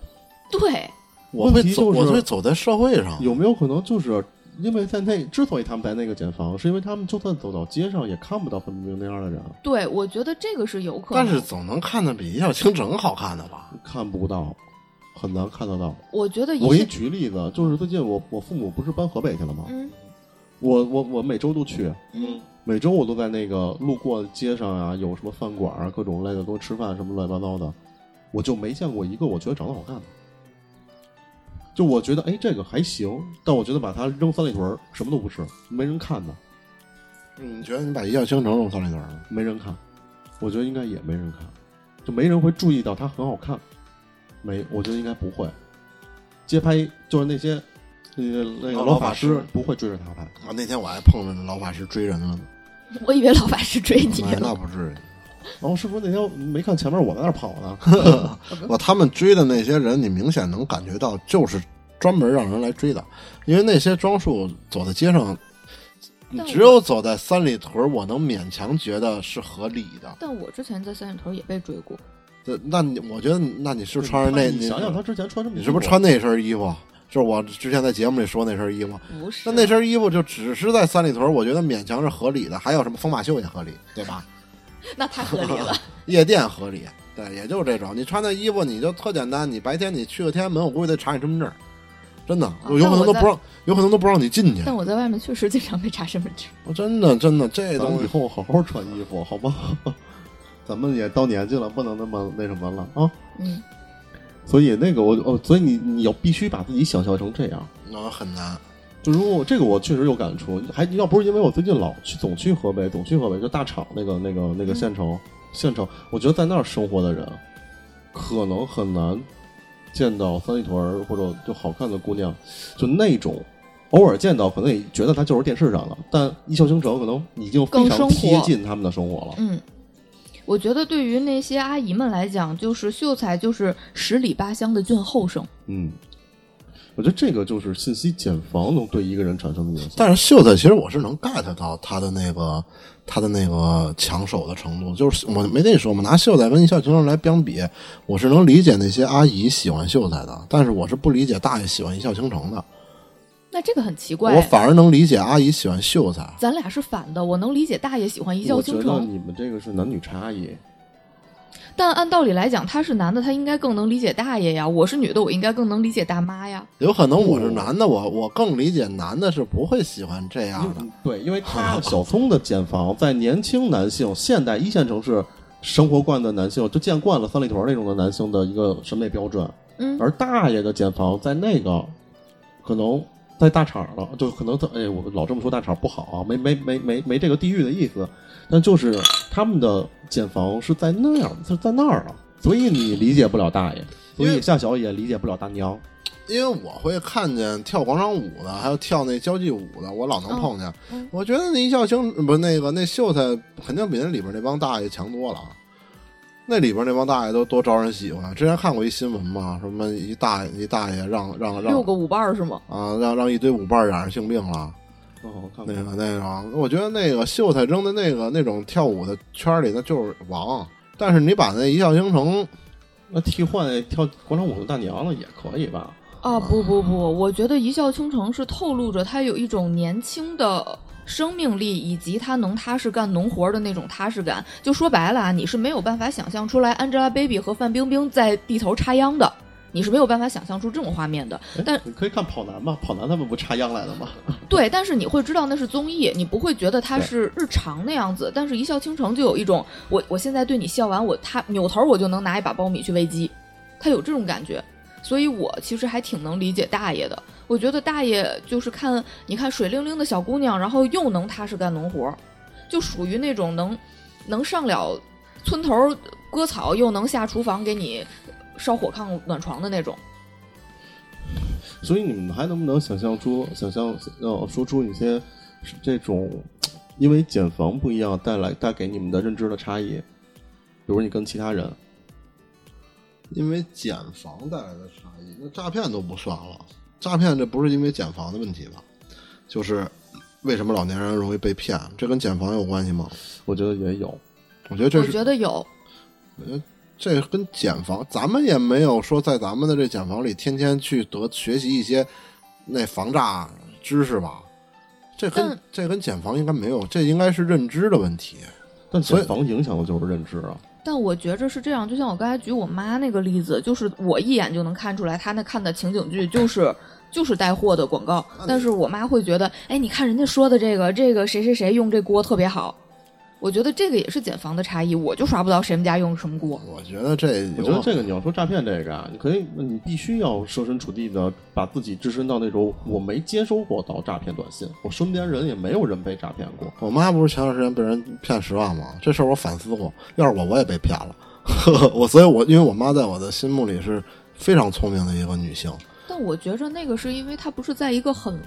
对，我会走，问题就是我会走在社会上。有没有可能就是因为在那，之所以他们在那个茧房，是因为他们就算走到街上也看不到范冰冰那样的人，对，我觉得这个是有可能。但是总能看的比一笑倾城好看的吧？看不到，很难看得到。我觉得我给你笑，举例子，就是最近我我父母不是搬河北去了吗？嗯我我我每周都去，嗯，每周我都在那个路过街上啊，有什么饭馆啊，各种类的都吃饭什么乱七八糟的，我就没见过一个我觉得长得好看的。就我觉得哎这个还行，但我觉得把它扔三里屯儿什么都不是，没人看的，你觉得你把一笑倾城扔三里屯了？没人看，我觉得应该也没人看，就没人会注意到它很好看，没，我觉得应该不会。街拍就是那些那个那个老老法师不会追着他拍，啊，那天我还碰着老法师追人了呢，我以为老法师追你了那。不至于。然后是不是那天没看前面我在那儿跑呢，我他们追的那些人，你明显能感觉到就是专门让人来追的，因为那些装束走在街上，你只有走在三里屯，我能勉强觉得是合理的。但我之前在三里屯也被追过，这那你我觉得，那你是不是穿着那？你想想他之前穿什么？你是不是穿那身衣服？就是我之前在节目里说那身衣服，不是？那那身衣服就只是在三里屯，我觉得勉强是合理的。还有什么疯马秀也合理，对吧？那太合理了。夜店合理，对，也就是这种。你穿的衣服，你就特简单。你白天你去个天安门，我估计得查你身份证，真的，有可能都不让，有可能都不让你进去。但我在外面确实经常被查身份证。我真的真的这咱们以，后好好穿衣服，好吗？咱们也到年纪了，不能那么那什么了啊！嗯，所以那个我哦，所以你你要必须把自己想象成这样。那很难。就如果这个我确实有感触，还要不是因为我最近老去总去河北，总去河北就大厂那个那个那个县城、县城，我觉得在那儿生活的人，可能很难见到三里屯儿或者就好看的姑娘，就那种。偶尔见到，可能也觉得她就是电视上的，但一笑倾城可能已经非常贴近他们的生活了。嗯，我觉得对于那些阿姨们来讲，就是秀才就是十里八乡的俊后生。嗯，我觉得这个就是信息茧房能对一个人产生的影响。但是秀才其实我是能 get 到他的那个他的那个抢手的程度，就是我没跟你说嘛，拿秀才跟一笑倾城来相比，我是能理解那些阿姨喜欢秀才的，但是我是不理解大爷喜欢一笑倾城的，那这个很奇怪。我反而能理解阿姨喜欢秀才。咱俩是反的，我能理解大爷喜欢一笑我觉得倾城，你们这个是男女差异。但按道理来讲，他是男的，他应该更能理解大爷呀；我是女的，我应该更能理解大妈呀。有可能我是男的，我我更理解男的是不会喜欢这样的。对，因为他小聪的茧房在年轻男性、现代一线城市生活惯的男性，就见惯了三里屯那种的男性的一个审美标准。嗯，而大爷的茧房在那个可能在大厂了，就可能他哎，我老这么说大厂不好啊，没没没没没这个地域的意思，但就是他们的茧房是在那样，是在那儿了，所以你理解不了大爷，所以夏小也理解不了大娘。因为我会看见跳广场舞的，还有跳那交际舞的，我老能碰见。嗯我觉得那一笑倾不是那个那秀才，肯定比那里边那帮大爷强多了。那里边那帮大爷都多招人喜欢。之前看过一新闻嘛，什么一大爷一大爷让让让六个舞伴是吗？啊让让一堆舞伴染上性病了。哦，我看那，个那个，我觉得那个秀才扔的那个那种跳舞的圈里，那就是王。但是你把那一笑倾城，那替换跳广场舞的大娘了也可以吧？啊，不不不，我觉得一笑倾城是透露着他有一种年轻的生命力，以及他能踏实干农活的那种踏实感。就说白了啊，你是没有办法想象出来 Angelababy 和范冰冰在地头插秧的，你是没有办法想象出这种画面的。哎但你可以看跑男嘛，跑男他们不插秧来了吗？对，但是你会知道那是综艺，你不会觉得它是日常那样子。但是一笑倾城就有一种，我我现在对你笑完，我他扭头我就能拿一把苞米去喂鸡，他有这种感觉。所以我其实还挺能理解大爷的。我觉得大爷就是看，你看水灵灵的小姑娘，然后又能踏实干农活，就属于那种能能上了村头割草，又能下厨房给你烧火炕暖床的那种。所以你们还能不能想象出、想象呃说出一些这种因为减房不一样带来带给你们的认知的差异？比如你跟其他人，因为减房带来的差异，那诈骗都不算了。诈骗这不是因为减房的问题吧？就是为什么老年人容易被骗？这跟减房有关系吗？我觉得也有。我我觉得这是觉得有，这跟减房，咱们也没有说在咱们的这减房里天天去得学习一些那防诈知识吧？这跟这跟减房应该没有，这应该是认知的问题。但所以减房影响的就是认知啊。但我觉着是这样，就像我刚才举我妈那个例子，就是我一眼就能看出来，她那看的情景剧就是就是带货的广告，但是我妈会觉得，哎，你看人家说的这个这个谁谁谁用这锅特别好，我觉得这个也是检房的差异，我就刷不到谁们家用什么锅。我觉得这我觉得这个你要说诈骗这个啊，你可以，你必须要设身处地的把自己置身到那种我没接收过到诈骗短信，我身边人也没有人被诈骗过。我妈不是前段时间被人骗十万吗？这事儿我反思过，要是我我也被骗了。我所以我，因为我妈在我的心目里是非常聪明的一个女性，但我觉着那个是因为她不是在一个很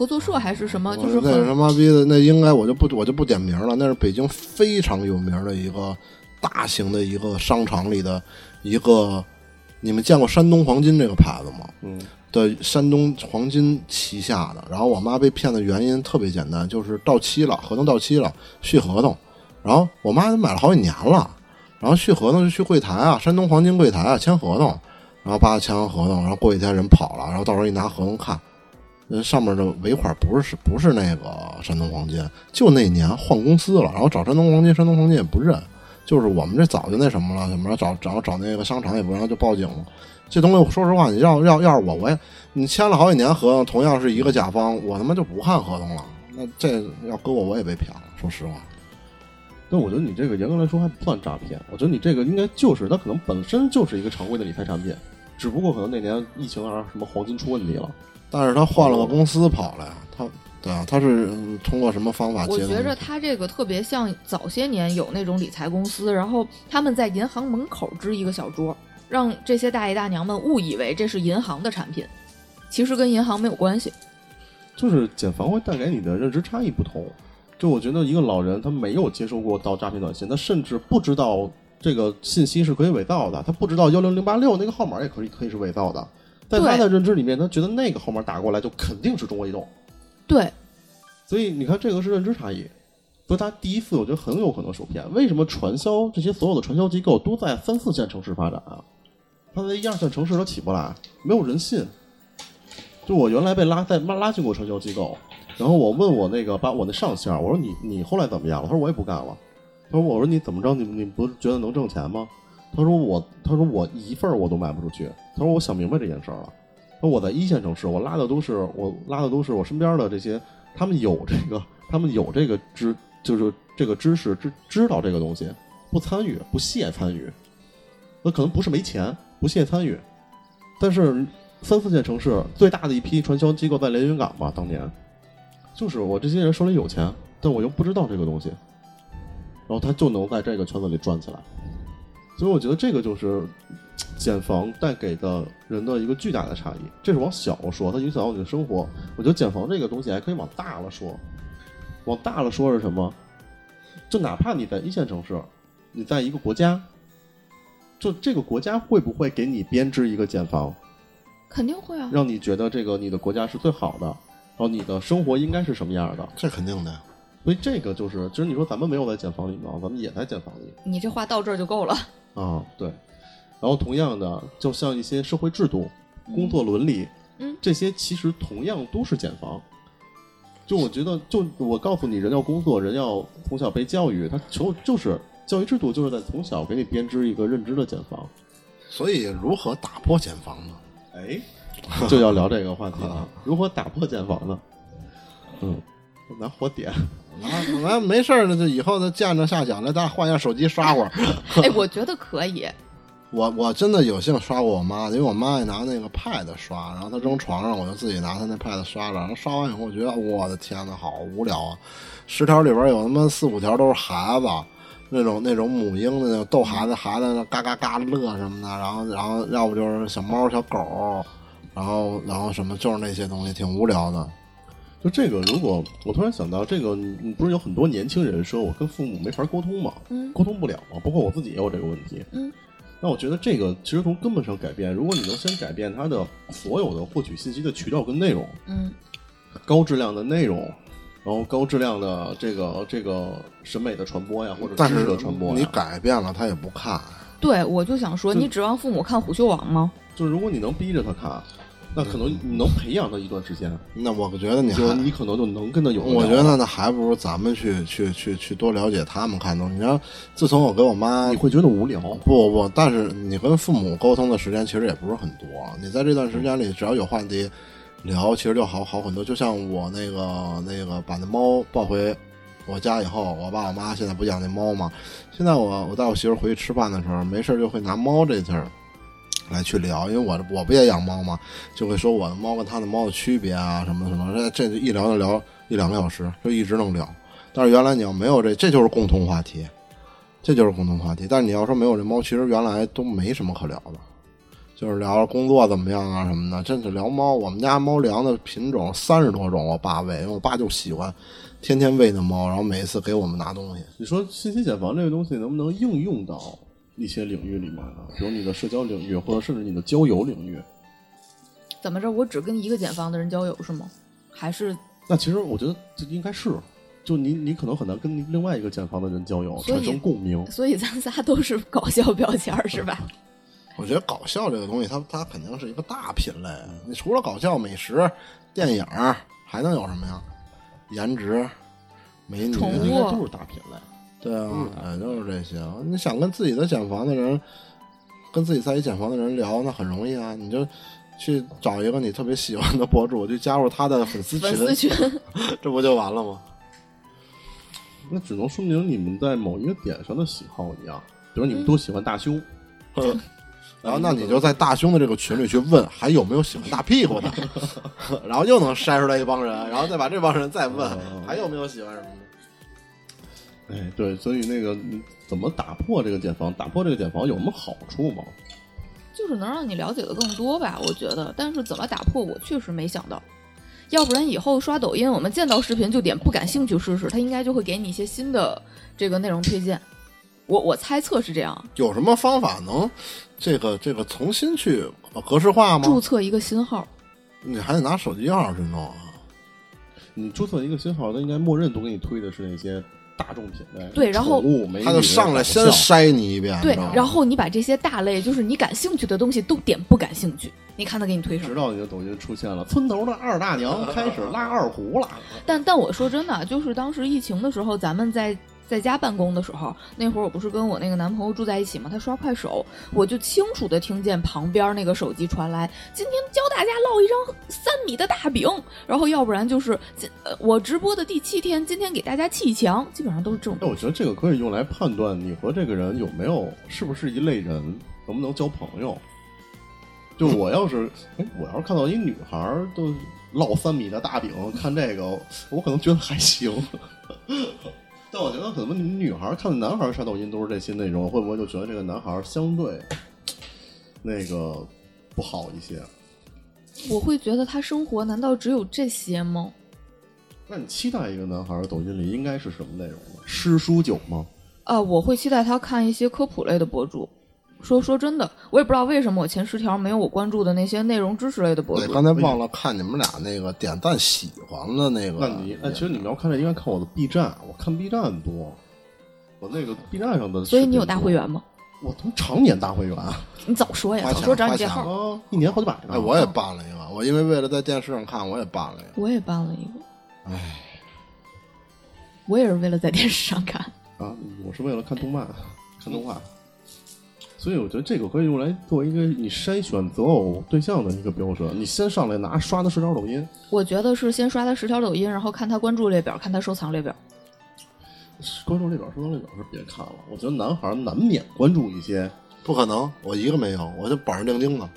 合作社还是什么，就是那很他妈逼的，那应该我就不我就不点名了，那是北京非常有名的一个大型的一个商场里的一个，你们见过山东黄金这个牌子吗？嗯，的山东黄金旗下的，然后我妈被骗的原因特别简单，就是到期了，合同到期了，续合同，然后我妈买了好几年了，然后续合同就去柜台啊，山东黄金柜台啊签合同，然后叭签完合同，然后过几天人跑了，然后到时候一拿合同看，人上面的尾款不是不是那个山东黄金，就那年换公司了，然后找山东黄金，山东黄金也不认，就是我们这早就那什么了，怎么着找找找那个商场也不让就报警了。这东西说实话，你要要要是我，我也你签了好几年合同，同样是一个甲方，我他妈就不看合同了。那这要搁我，我也被骗了。说实话，但我觉得你这个严格来说还不算诈骗，我觉得你这个应该就是它可能本身就是一个常规的理财产品，只不过可能那年疫情啊什么黄金出问题了。但是他换了个公司跑了呀，他对啊，他是嗯通过什么方法？我觉着他这个特别像早些年有那种理财公司，然后他们在银行门口支一个小桌，让这些大爷大娘们误以为这是银行的产品，其实跟银行没有关系。就是减房会带给你的认知差异不同。就我觉得一个老人他没有接收过到诈骗短信，他甚至不知道这个信息是可以伪造的，他不知道幺零零八六那个号码也可以可以是伪造的。在他的认知里面，他觉得那个号码打过来就肯定是中国移动，对，所以你看这个是认知差异。所以他第一次我觉得很有可能受骗。为什么传销这些所有的传销机构都在三四线城市发展啊？他在一二线城市他起不来，没有人信。就我原来被拉在拉拉进过传销机构，然后我问我那个把我那上线，我说你你后来怎么样了？他说我也不干了。他说我说你怎么着？你你不觉得能挣钱吗？他说我他说我一份我都卖不出去。他说我想明白这件事儿了。他说我在一线城市，我拉的都是我拉的都是我身边的这些，他们有这个他们有这个知就是这个知识知知道这个东西，不参与不屑参与。那可能不是没钱，不屑参与，但是三四线城市最大的一批传销机构在连云港吧，当年就是我这些人手里有钱，但我又不知道这个东西，然后他就能在这个圈子里转起来，所以我觉得这个就是减房带给的人的一个巨大的差异。这是往小了说，它影响到你的生活。我觉得减房这个东西还可以往大了说，往大了说是什么？就哪怕你在一线城市，你在一个国家，就这个国家会不会给你编织一个减房？肯定会啊。让你觉得这个你的国家是最好的，然后你的生活应该是什么样的。这肯定的呀。所以这个就是，其实你说咱们没有在减房里呢？咱们也在减房里你这话到这儿就够了。啊，对。然后同样的，就像一些社会制度、工作伦理，嗯这些其实同样都是减房。就我觉得，就我告诉你，人要工作，人要从小被教育，他就就是教育制度就是在从小给你编织一个认知的减房。所以如何打破减房呢？哎，就要聊这个话题了，如何打破减房呢？嗯，拿火点。完完没事儿了，就以后就见着下奖了，咱俩换一下手机刷会儿。哎，我觉得可以。我我真的有幸刷过我妈，因为我妈也拿那个 pad 刷，然后她扔床上，我就自己拿她那 pad 刷了。然后刷完以后，我觉得我的天呐，好无聊啊！十条里边有他妈四五条都是孩子，那种那种母婴的那种逗孩子，孩子那嘎嘎嘎乐什么的，然后然后要不就是小猫小狗，然后然后什么就是那些东西，挺无聊的。就这个，如果我突然想到，这个你你不是有很多年轻人说我跟父母没法沟通吗？嗯沟通不了嘛，包括我自己也有这个问题。嗯，那我觉得这个其实从根本上改变，如果你能先改变他的所有的获取信息的渠道跟内容，嗯高质量的内容，然后高质量的这个这个审美的传播呀，或者知识的传播你，改变了，他也不看。对，我就想说，你指望父母看虎嗅网吗？就是如果你能逼着他看，那可能你能培养他一段时间，那我觉得你就还，你可能就能跟他有。我觉得那还不如咱们去去去去多了解他们看东西。你要，自从我跟我妈你会觉得无聊。不不不，但是你跟父母沟通的时间其实也不是很多。你在这段时间里，只要有话题聊，其实就好好很多。就像我那个那个把那猫抱回我家以后，我爸我妈现在不养那猫吗？现在我我带我媳妇回去吃饭的时候，没事儿就会拿猫这事儿来去聊，因为我我不也养猫吗？就会说我的猫跟他的猫的区别啊，什么什么，这这一聊就聊一两个小时，就一直能聊。但是原来你要没有这，这就是共同话题。这就是共同话题。但是你要说没有这猫，其实原来都没什么可聊的，就是聊工作怎么样啊什么的。真是聊猫，我们家猫粮的品种三十多种，我爸喂，因为我爸就喜欢天天喂那猫，然后每一次给我们拿东西。你说信息茧房这个东西能不能应用到一些领域里面呢？比如你的社交领域，或者甚至你的交友领域？怎么着？我只跟一个检方的人交友是吗？还是那其实我觉得这应该是，就你你可能很难跟另外一个健康的人交友，产生共鸣。所以咱仨都是搞笑标签儿是吧？我觉得搞笑这个东西，它它肯定是一个大品类。你除了搞笑、美食、电影，还能有什么呀？颜值、美女，应该都是大品类。对啊，哎，就是这些。你想跟自己的减房的人，跟自己在一减房的人聊，那很容易啊。你就去找一个你特别喜欢的博主，就加入他的粉丝群，丝群，这不就完了吗？那只能说明你们在某一个点上的喜好一样，比如你们都喜欢大胸，然后那你就在大胸的这个群里去问，还有没有喜欢大屁股的，然后又能筛出来一帮人，然后再把这帮人再问哦还有没有喜欢什么的。哎，对，所以那个你怎么打破这个茧房？打破这个茧房有什么好处吗？就是能让你了解的更多吧，我觉得。但是怎么打破，我确实没想到。要不然以后刷抖音，我们见到视频就点不感兴趣试试，他应该就会给你一些新的这个内容推荐。我我猜测是这样，有什么方法能这个这个重新去格式化吗？注册一个新号，你还得拿手机号去弄啊。你注册一个新号，它应该默认都给你推的是那些大众品类，对然后他就上来先筛你一遍，对然后你把这些大类，就是你感兴趣的东西都点不感兴趣，你看他给你推什么。直到你的抖音出现了村头的二大娘开始拉二胡了，但但我说真的，就是当时疫情的时候，咱们在在家办公的时候，那会儿我不是跟我那个男朋友住在一起嘛，他刷快手，我就清楚的听见旁边那个手机传来，今天教大家烙一张三米的大饼，然后要不然就是今呃我直播的第七天，今天给大家砌墙，基本上都是这种那。我觉得这个可以用来判断你和这个人有没有是不是一类人，能不能交朋友。就我要是，哎，我要是看到一女孩儿都烙三米的大饼，看这个，我可能觉得还行。但我觉得可能你们女孩儿看男孩儿刷抖音都是这些内容，会不会就觉得这个男孩儿相对那个不好一些？我会觉得他生活难道只有这些吗？那你期待一个男孩儿抖音里应该是什么内容呢？诗书酒吗？啊，我会期待他看一些科普类的博主。说说真的，我也不知道为什么我前十条没有我关注的那些内容知识类的博对，主。刚才忘了看你们俩那个点赞喜欢的那个。那你哎，其实你们要看这，应该看我的 B 站，我看 B 站多，我那个 B 站上的。所以你有大会员？吗？我他妈常年大会员啊，你早说呀，早说找你这花钱号。一年好几百呢。哎，我也办了一个，我因为为了在电视上看，我也办了一个。我也办了一个，哎，我也是为了在电视上看。啊，我是为了看动漫、看动画，所以我觉得这个可以用来作为一个你筛选择偶对象的一个标准。你先上来拿刷的十条抖音，我觉得是先刷他十条抖音，然后看他关注列表，看他收藏列表。关注列表、收藏列表是别看了。我觉得男孩难免关注一些，不可能，我一个没有，我就板上钉钉的，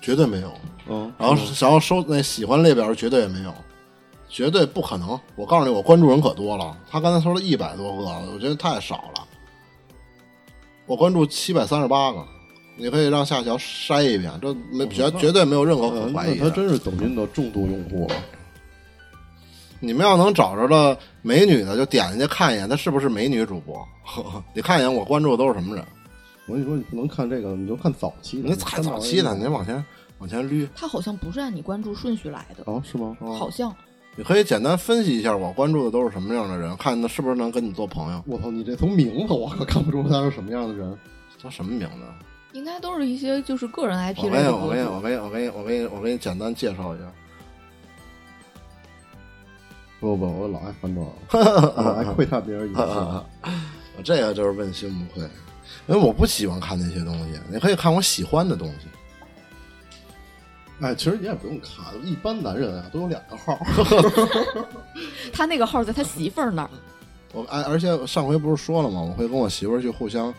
绝对没有。嗯，然后想要收那喜欢列表绝对也没有，绝对不可能。我告诉你，我关注人可多了，他刚才说了一百多个，我觉得太少了。我关注七百三十八个，你可以让夏乔筛一遍，这没绝绝对没有任何怀疑他真是抖音的重度用户了。你们要能找着了美女的，就点进去看一眼，她是不是美女主播？你看一眼我关注的都是什么人？我跟你说，你不能看这个，你就看早期的。你踩早期的，你往前往前捋。他好像不是按你关注顺序来的，哦，是吗？哦好像你可以简单分析一下我关注的都是什么样的人，看他是不是能跟你做朋友。我操，你这从名字我可看不出他是什么样的人。叫什么名字？应该都是一些就是个人 IP 我给你，类的博我给你，我主。给你，我给你，我给你，我给你简单介绍一下。不不，我老爱翻转，我老爱窥探别人隐私。我这个就是问心无愧，因为我不喜欢看那些东西。你可以看我喜欢的东西。哎，其实你也不用看，一般男人啊都有两个号。他那个号在他媳妇儿那儿我哎，而且上回不是说了吗？我会跟我媳妇儿去互相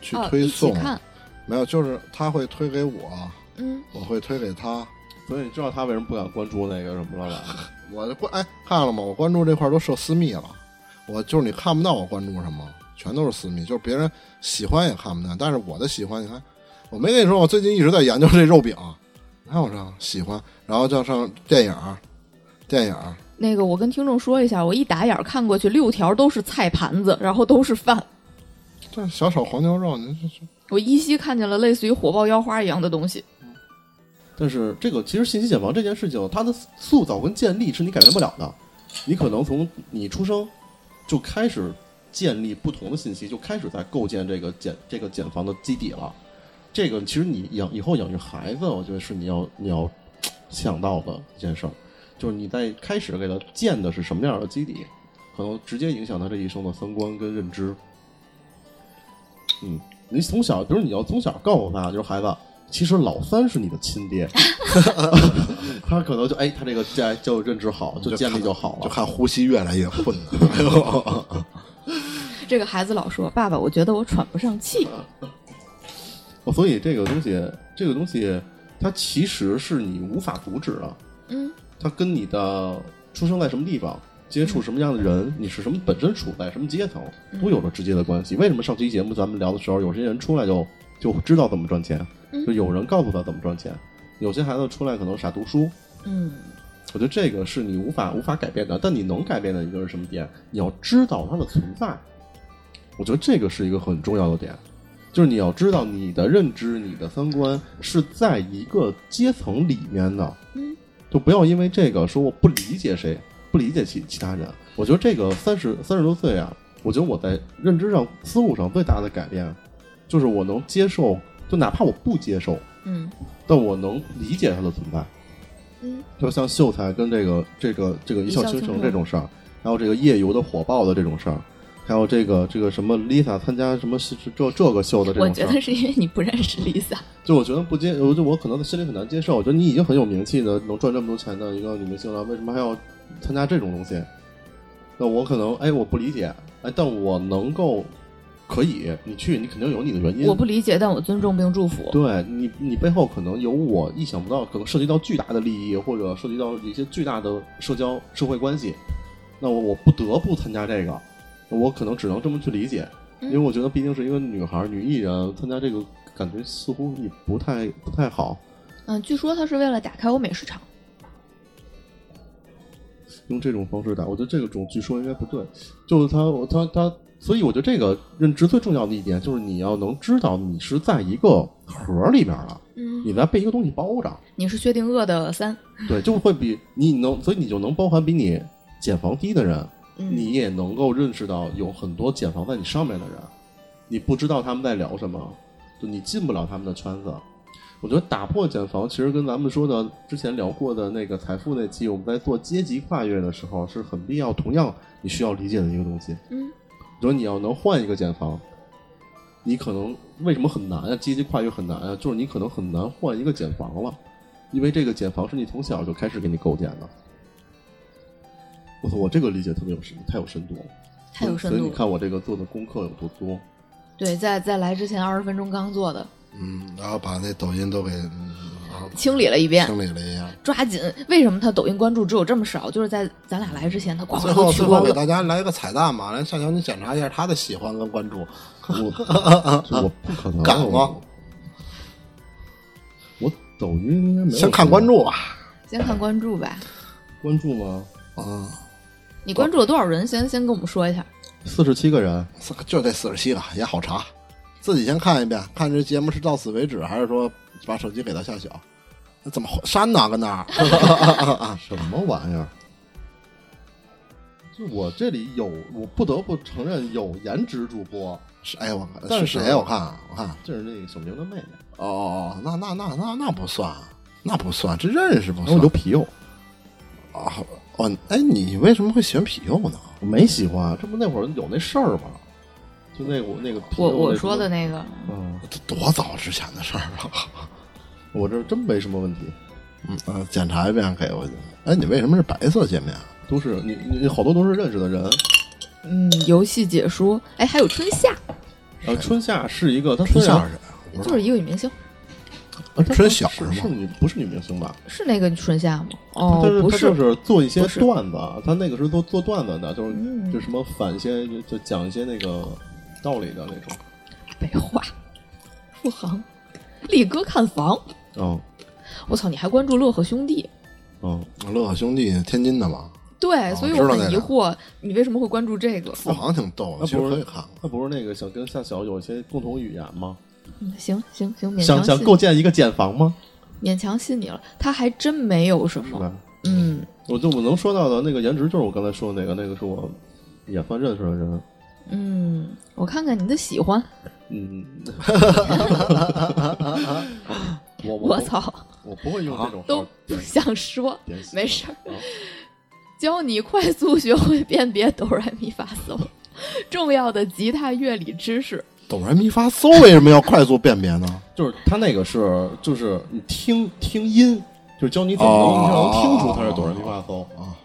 去推送，看，没有，就是他会推给我，嗯，我会推给他。所以你知道他为什么不敢关注那个什么了吧？我就关哎看了吗？我关注这块都设私密了，我就是你看不到我关注什么，全都是私密，就是别人喜欢也看不见。但是我的喜欢，你看，我没跟你说，我最近一直在研究这肉饼，你看我这喜欢，然后叫上电影儿，电影儿，那个我跟听众说一下，我一打眼儿看过去，六条都是菜盘子，然后都是饭。这小炒黄牛肉，您这是我依稀看见了类似于火爆腰花一样的东西。但是这个其实信息茧房这件事情，它的塑造跟建立是你改变不了的。你可能从你出生就开始建立不同的信息，就开始在构建这个茧这个茧房的基底了。这个其实你养以后养育孩子，我觉得是你要你要想到的一件事儿，就是你在开始给他建的是什么样的基底，可能直接影响他这一生的三观跟认知。嗯，你从小，比如你要从小告诉他，就是孩子，其实老三是你的亲爹，他可能就哎，他这个在教育认知好，就建立就好了。就看呼吸越来越困难。这个孩子老说：“爸爸，我觉得我喘不上气。哦所以这个东西，这个东西，它其实是你无法阻止的。”嗯，它跟你的出生在什么地方、接触什么样的人、你是什么本身处在什么阶层，都有着直接的关系。为什么上期节目咱们聊的时候，有些人出来就就知道怎么赚钱，嗯就有人告诉他怎么赚钱，有些孩子出来可能傻读书。嗯，我觉得这个是你无法无法改变的，但你能改变的一个是什么点？你要知道它的存在。我觉得这个是一个很重要的点，就是你要知道你的认知、你的三观是在一个阶层里面的。嗯，就不要因为这个说我不理解谁，不理解其其他人。我觉得这个三十三十多岁啊，我觉得我在认知上、思路上最大的改变，就是我能接受，就哪怕我不接受，嗯但我能理解它的存在。嗯，就像秀才跟这个这个这个一笑倾城这种事儿，还有这个夜游的火爆的这种事儿，还有这个这个什么 Lisa 参加什么是是这这个秀的这我种事儿，觉得是因为你不认识 Lisa。就我觉得不接，我就我可能心里很难接受。我觉得你已经很有名气的，能赚这么多钱的一个女明星了，为什么还要参加这种东西？那我可能哎我不理解，哎，但我能够可以，你去，你肯定有你的原因。我不理解，但我尊重并祝福。对你，你背后可能有我意想不到，可能涉及到巨大的利益，或者涉及到一些巨大的社交社会关系。那我我不得不参加这个，我可能只能这么去理解，因为我觉得毕竟是一个女孩女艺人，参加这个感觉似乎也不太不太好。嗯，据说她是为了打开欧美市场。用这种方式打，我觉得这个种据说应该不对。就是他他他，所以我觉得这个认知最重要的一点就是你要能知道你是在一个盒里边儿了，嗯，你在被一个东西包着。你是薛定谔的三。对，就会比你能，所以你就能包含比你减房低的人，你也能够认识到有很多减房在你上面的人，你不知道他们在聊什么，就你进不了他们的圈子。我觉得打破减房，其实跟咱们说的之前聊过的那个财富那期，我们在做阶级跨越的时候是很必要，同样你需要理解的一个东西。嗯，比如你要能换一个减房，你可能为什么很难啊？阶级跨越很难啊，就是你可能很难换一个减房了，因为这个减房是你从小就开始给你构建的。我操，我这个理解特别有深，太有深度了，太有深度了。所以你看我这个做的功课有多多。对，在在来之前二十分钟刚做的，嗯，然后把那抖音都给嗯清理了一遍，清理了一下，抓紧。为什么他抖音关注只有这么少？就是在咱俩来之前，他最后。最后给大家来一个彩蛋嘛，来夏乔你检查一下他的喜欢跟关注。我 我不可能，敢吗我抖音应该没有。先看关，注吧。先看关注吧。关注吗？嗯，你关注了多少人？先先跟我们说一下。四十七个人，就这四十七个也好查，自己先看一遍，看这节目是到此为止，还是说把手机给它下小？那怎么删呢？跟那儿 什么玩意儿？就我这里有，我不得不承认有颜值主播，是哎，我但是是谁？我看我看，这是那个小明的妹妹，哦哦哦，那那那那那不算，那不算，这认识不算。我就皮友，啊哦，哎，你为什么会喜欢皮佑呢？我没喜欢，这不那会儿有那事儿吗？就那我那个皮我我说的，那个，嗯，这多早之前的事儿啊！我这真没什么问题，嗯啊，检查一遍给我去。哎，你为什么是白色界面？都是你你好多都是认识的人。嗯，游戏解说，哎，还有春夏，呃，春夏是一个，他春夏是谁？我不知道就是一个女明星，春晓是是吗是女不是女明星吧？是那个春夏吗？哦不是，就是做一些段子，他那个时候都做段子的，就是嗯就什么反一些就就讲一些那个道理的那种。北化，富航，力哥看房。哦我操，你还关注乐呵兄弟？嗯，乐呵兄弟天津的吧，对，哦所以我很疑惑，你为什么会关注这个？富航挺逗的，其实那不是可以看看。那不是那个想跟夏晓有一些共同语言吗？嗯行行行，勉想想构建一个茧房吗？勉强信你了。他还真没有什么，嗯，我就我能说到的那个颜值，就是我刚才说的那个，那个是我也算认识的人。嗯，我看看你的喜欢。嗯，我我操，我不会用这种都不想说。没事儿啊教你快速学会辨别哆来咪发嗦，重要的吉他乐理知识。哆来咪发嗦为什么要快速辨别呢？就是他那个是，就是你听听音，就是教你怎么哦能能听出它是哆来咪发嗦啊。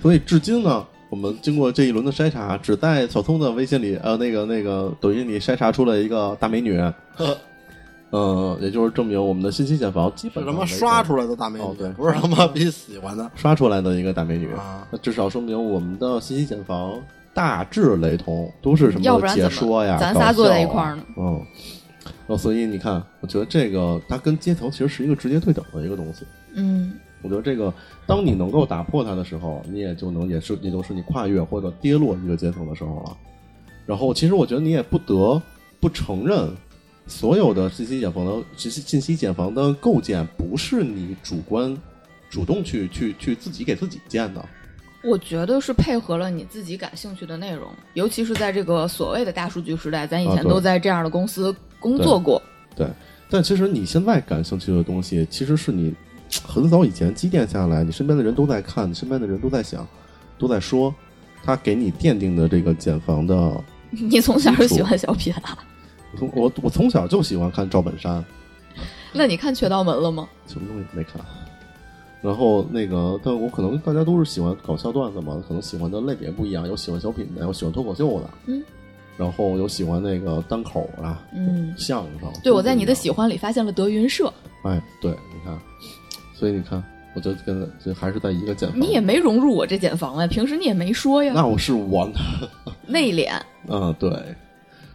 所以至今呢，我们经过这一轮的筛查，只在小聪的微信里，呃，那个那个抖音里筛查出了一个大美女，呃，也就是证明我们的信息茧房基是他妈本上没刷出来的大美女，哦对不是他妈比喜欢的刷出来的一个大美女，啊。那至少说明我们的信息茧房大致雷同，都是什么解说呀，咱仨坐在一块儿呢？嗯，哦，所以你看，我觉得这个它跟阶层其实是一个直接对等的一个东西。嗯，我觉得这个，当你能够打破它的时候，你也就能也是也就是你跨越或者跌落一个阶层的时候了。然后，其实我觉得你也不得不承认，所有的信息茧房的信息信息茧房的构建不是你主观主动去去去自己给自己建的。我觉得是配合了你自己感兴趣的内容，尤其是在这个所谓的大数据时代，咱以前都在这样的公司工作过。对，但其实你现在感兴趣的东西，其实是你很早以前积淀下来，你身边的人都在看，你身边的人都在想，都在说，他给你奠定的这个减房的。你从小就喜欢小品啊？我从我我从小就喜欢看赵本山，那你看《雀刀门》了吗？什么东西没看。然后那个，但我可能大家都是喜欢搞笑段子嘛，可能喜欢的类别不一样，有喜欢小品的，有喜欢脱口秀的，嗯，然后有喜欢那个单口啊，嗯，相声。对，我在你的喜。欢里发现了德云社，哎，对，你看，所以你看，我就跟这还是在一个茧房。你也没融入我这茧房呀，平时你也没说呀，那我是我，内敛。嗯，对。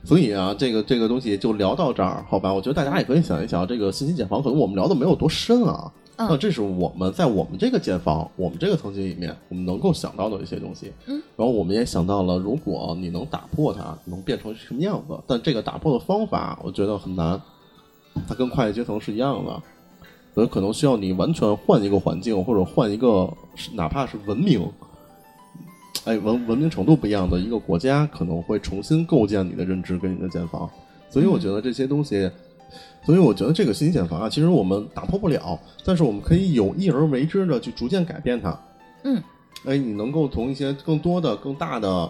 所以啊，这个这个东西就聊到这儿，好吧？我觉得大家也可以想一想，这个信息茧房可能我们聊的没有多深啊。嗯那这是我们在我们这个建房，我们这个层级里面，我们能够想到的一些东西。嗯，然后我们也想到了，如果你能打破它，能变成什么样子？但这个打破的方法，我觉得很难。它跟跨越阶层是一样的，所以可能需要你完全换一个环境，或者换一个，哪怕是文明，哎，文文明程度不一样的一个国家，可能会重新构建你的认知跟你的建房。所以我觉得这些东西，所以我觉得这个信息茧房啊，其实我们打破不了，但是我们可以有意而为之的去逐渐改变它。嗯，哎，你能够从一些更多的、更大的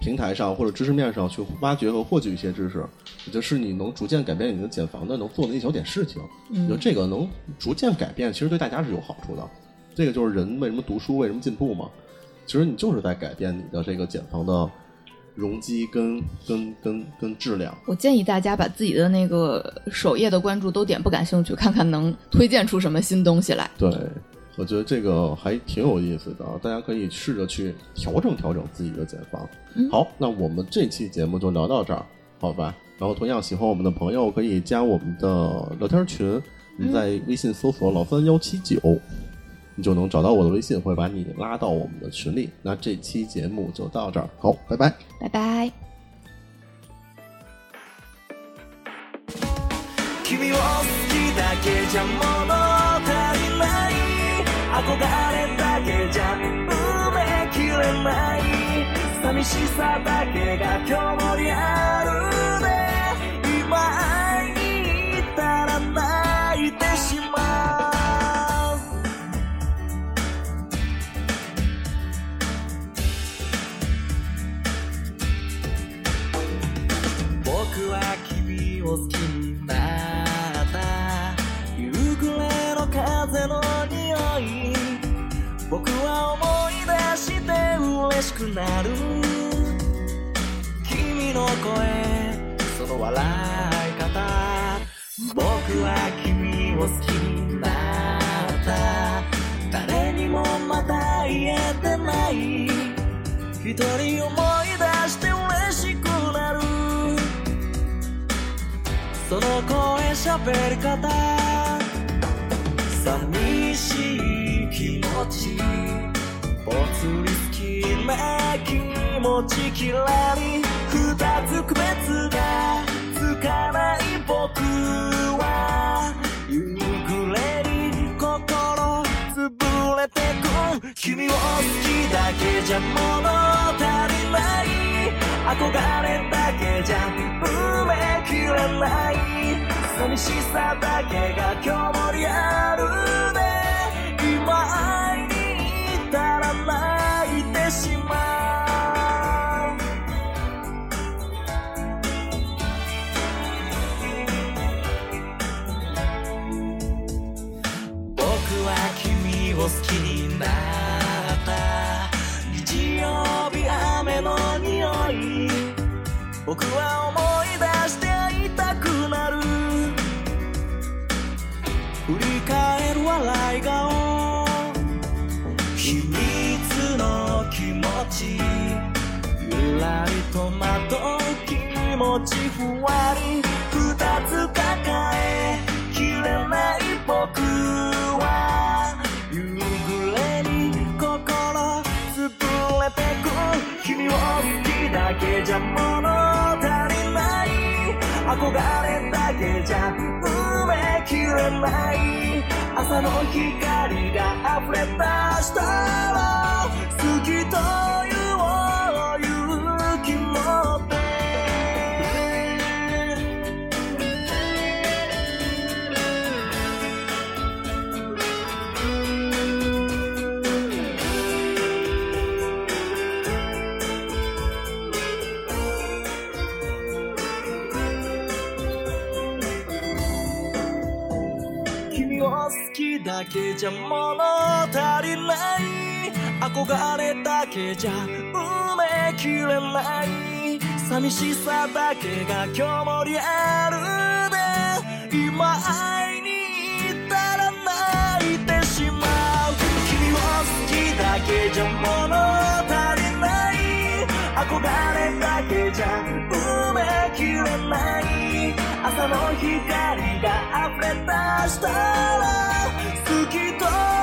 平台上或者知识面上去挖掘和获取一些知识，我觉得是你能逐渐改变你的茧房的能做的一小点事情。我觉得这个能逐渐改变，其实对大家是有好处的。这个就是人为什么读书，为什么进步嘛。其实你就是在改变你的这个茧房的容积跟跟跟跟质量。我建议大家把自己的那个首页的关注都点不感兴趣，看看能推荐出什么新东西来。对，我觉得这个还挺有意思的，大家可以试着去调整调整自己的减房。嗯好，那我们这期节目就聊到这儿，好吧？然后同样喜欢我们的朋友可以加我们的聊天群，你在微信搜索“老三幺七九”，你就能找到我的微信，会把你拉到我们的群里。那这期节目就到这儿，好，拜拜。拜拜。君を好きだけじゃ物足りない憧れだけじゃ埋めきれない寂しさだけが今日もリアル 好きになった夕暮れの風の匂い僕は思い出して嬉しくなる。君の声その笑い方僕は君を好きになった。誰にもまだ言えてない。一人思いその声喋り方。寂しい気持ち。ぽつり好きな気持ちきらり二つ区別がつかない僕は。夕暮れに心潰れてく。君を好きだけじゃ物足りない。憧れだけじゃ埋めきれない寂しさだけが今日もリアルで今会いに行ったら泣いてしまう僕は君を好きに僕は思い出していたくなる。振り返る笑い顔。秘密の気持ち。ゆらりとまとう気持ちふわり。れだけじゃ埋めきれない。朝の光が溢れた明日を好きというだけじゃ物足りない憧れだけじゃ埋めきれない寂しさだけが今日もリアルで今会の光が溢れ出したら透き通る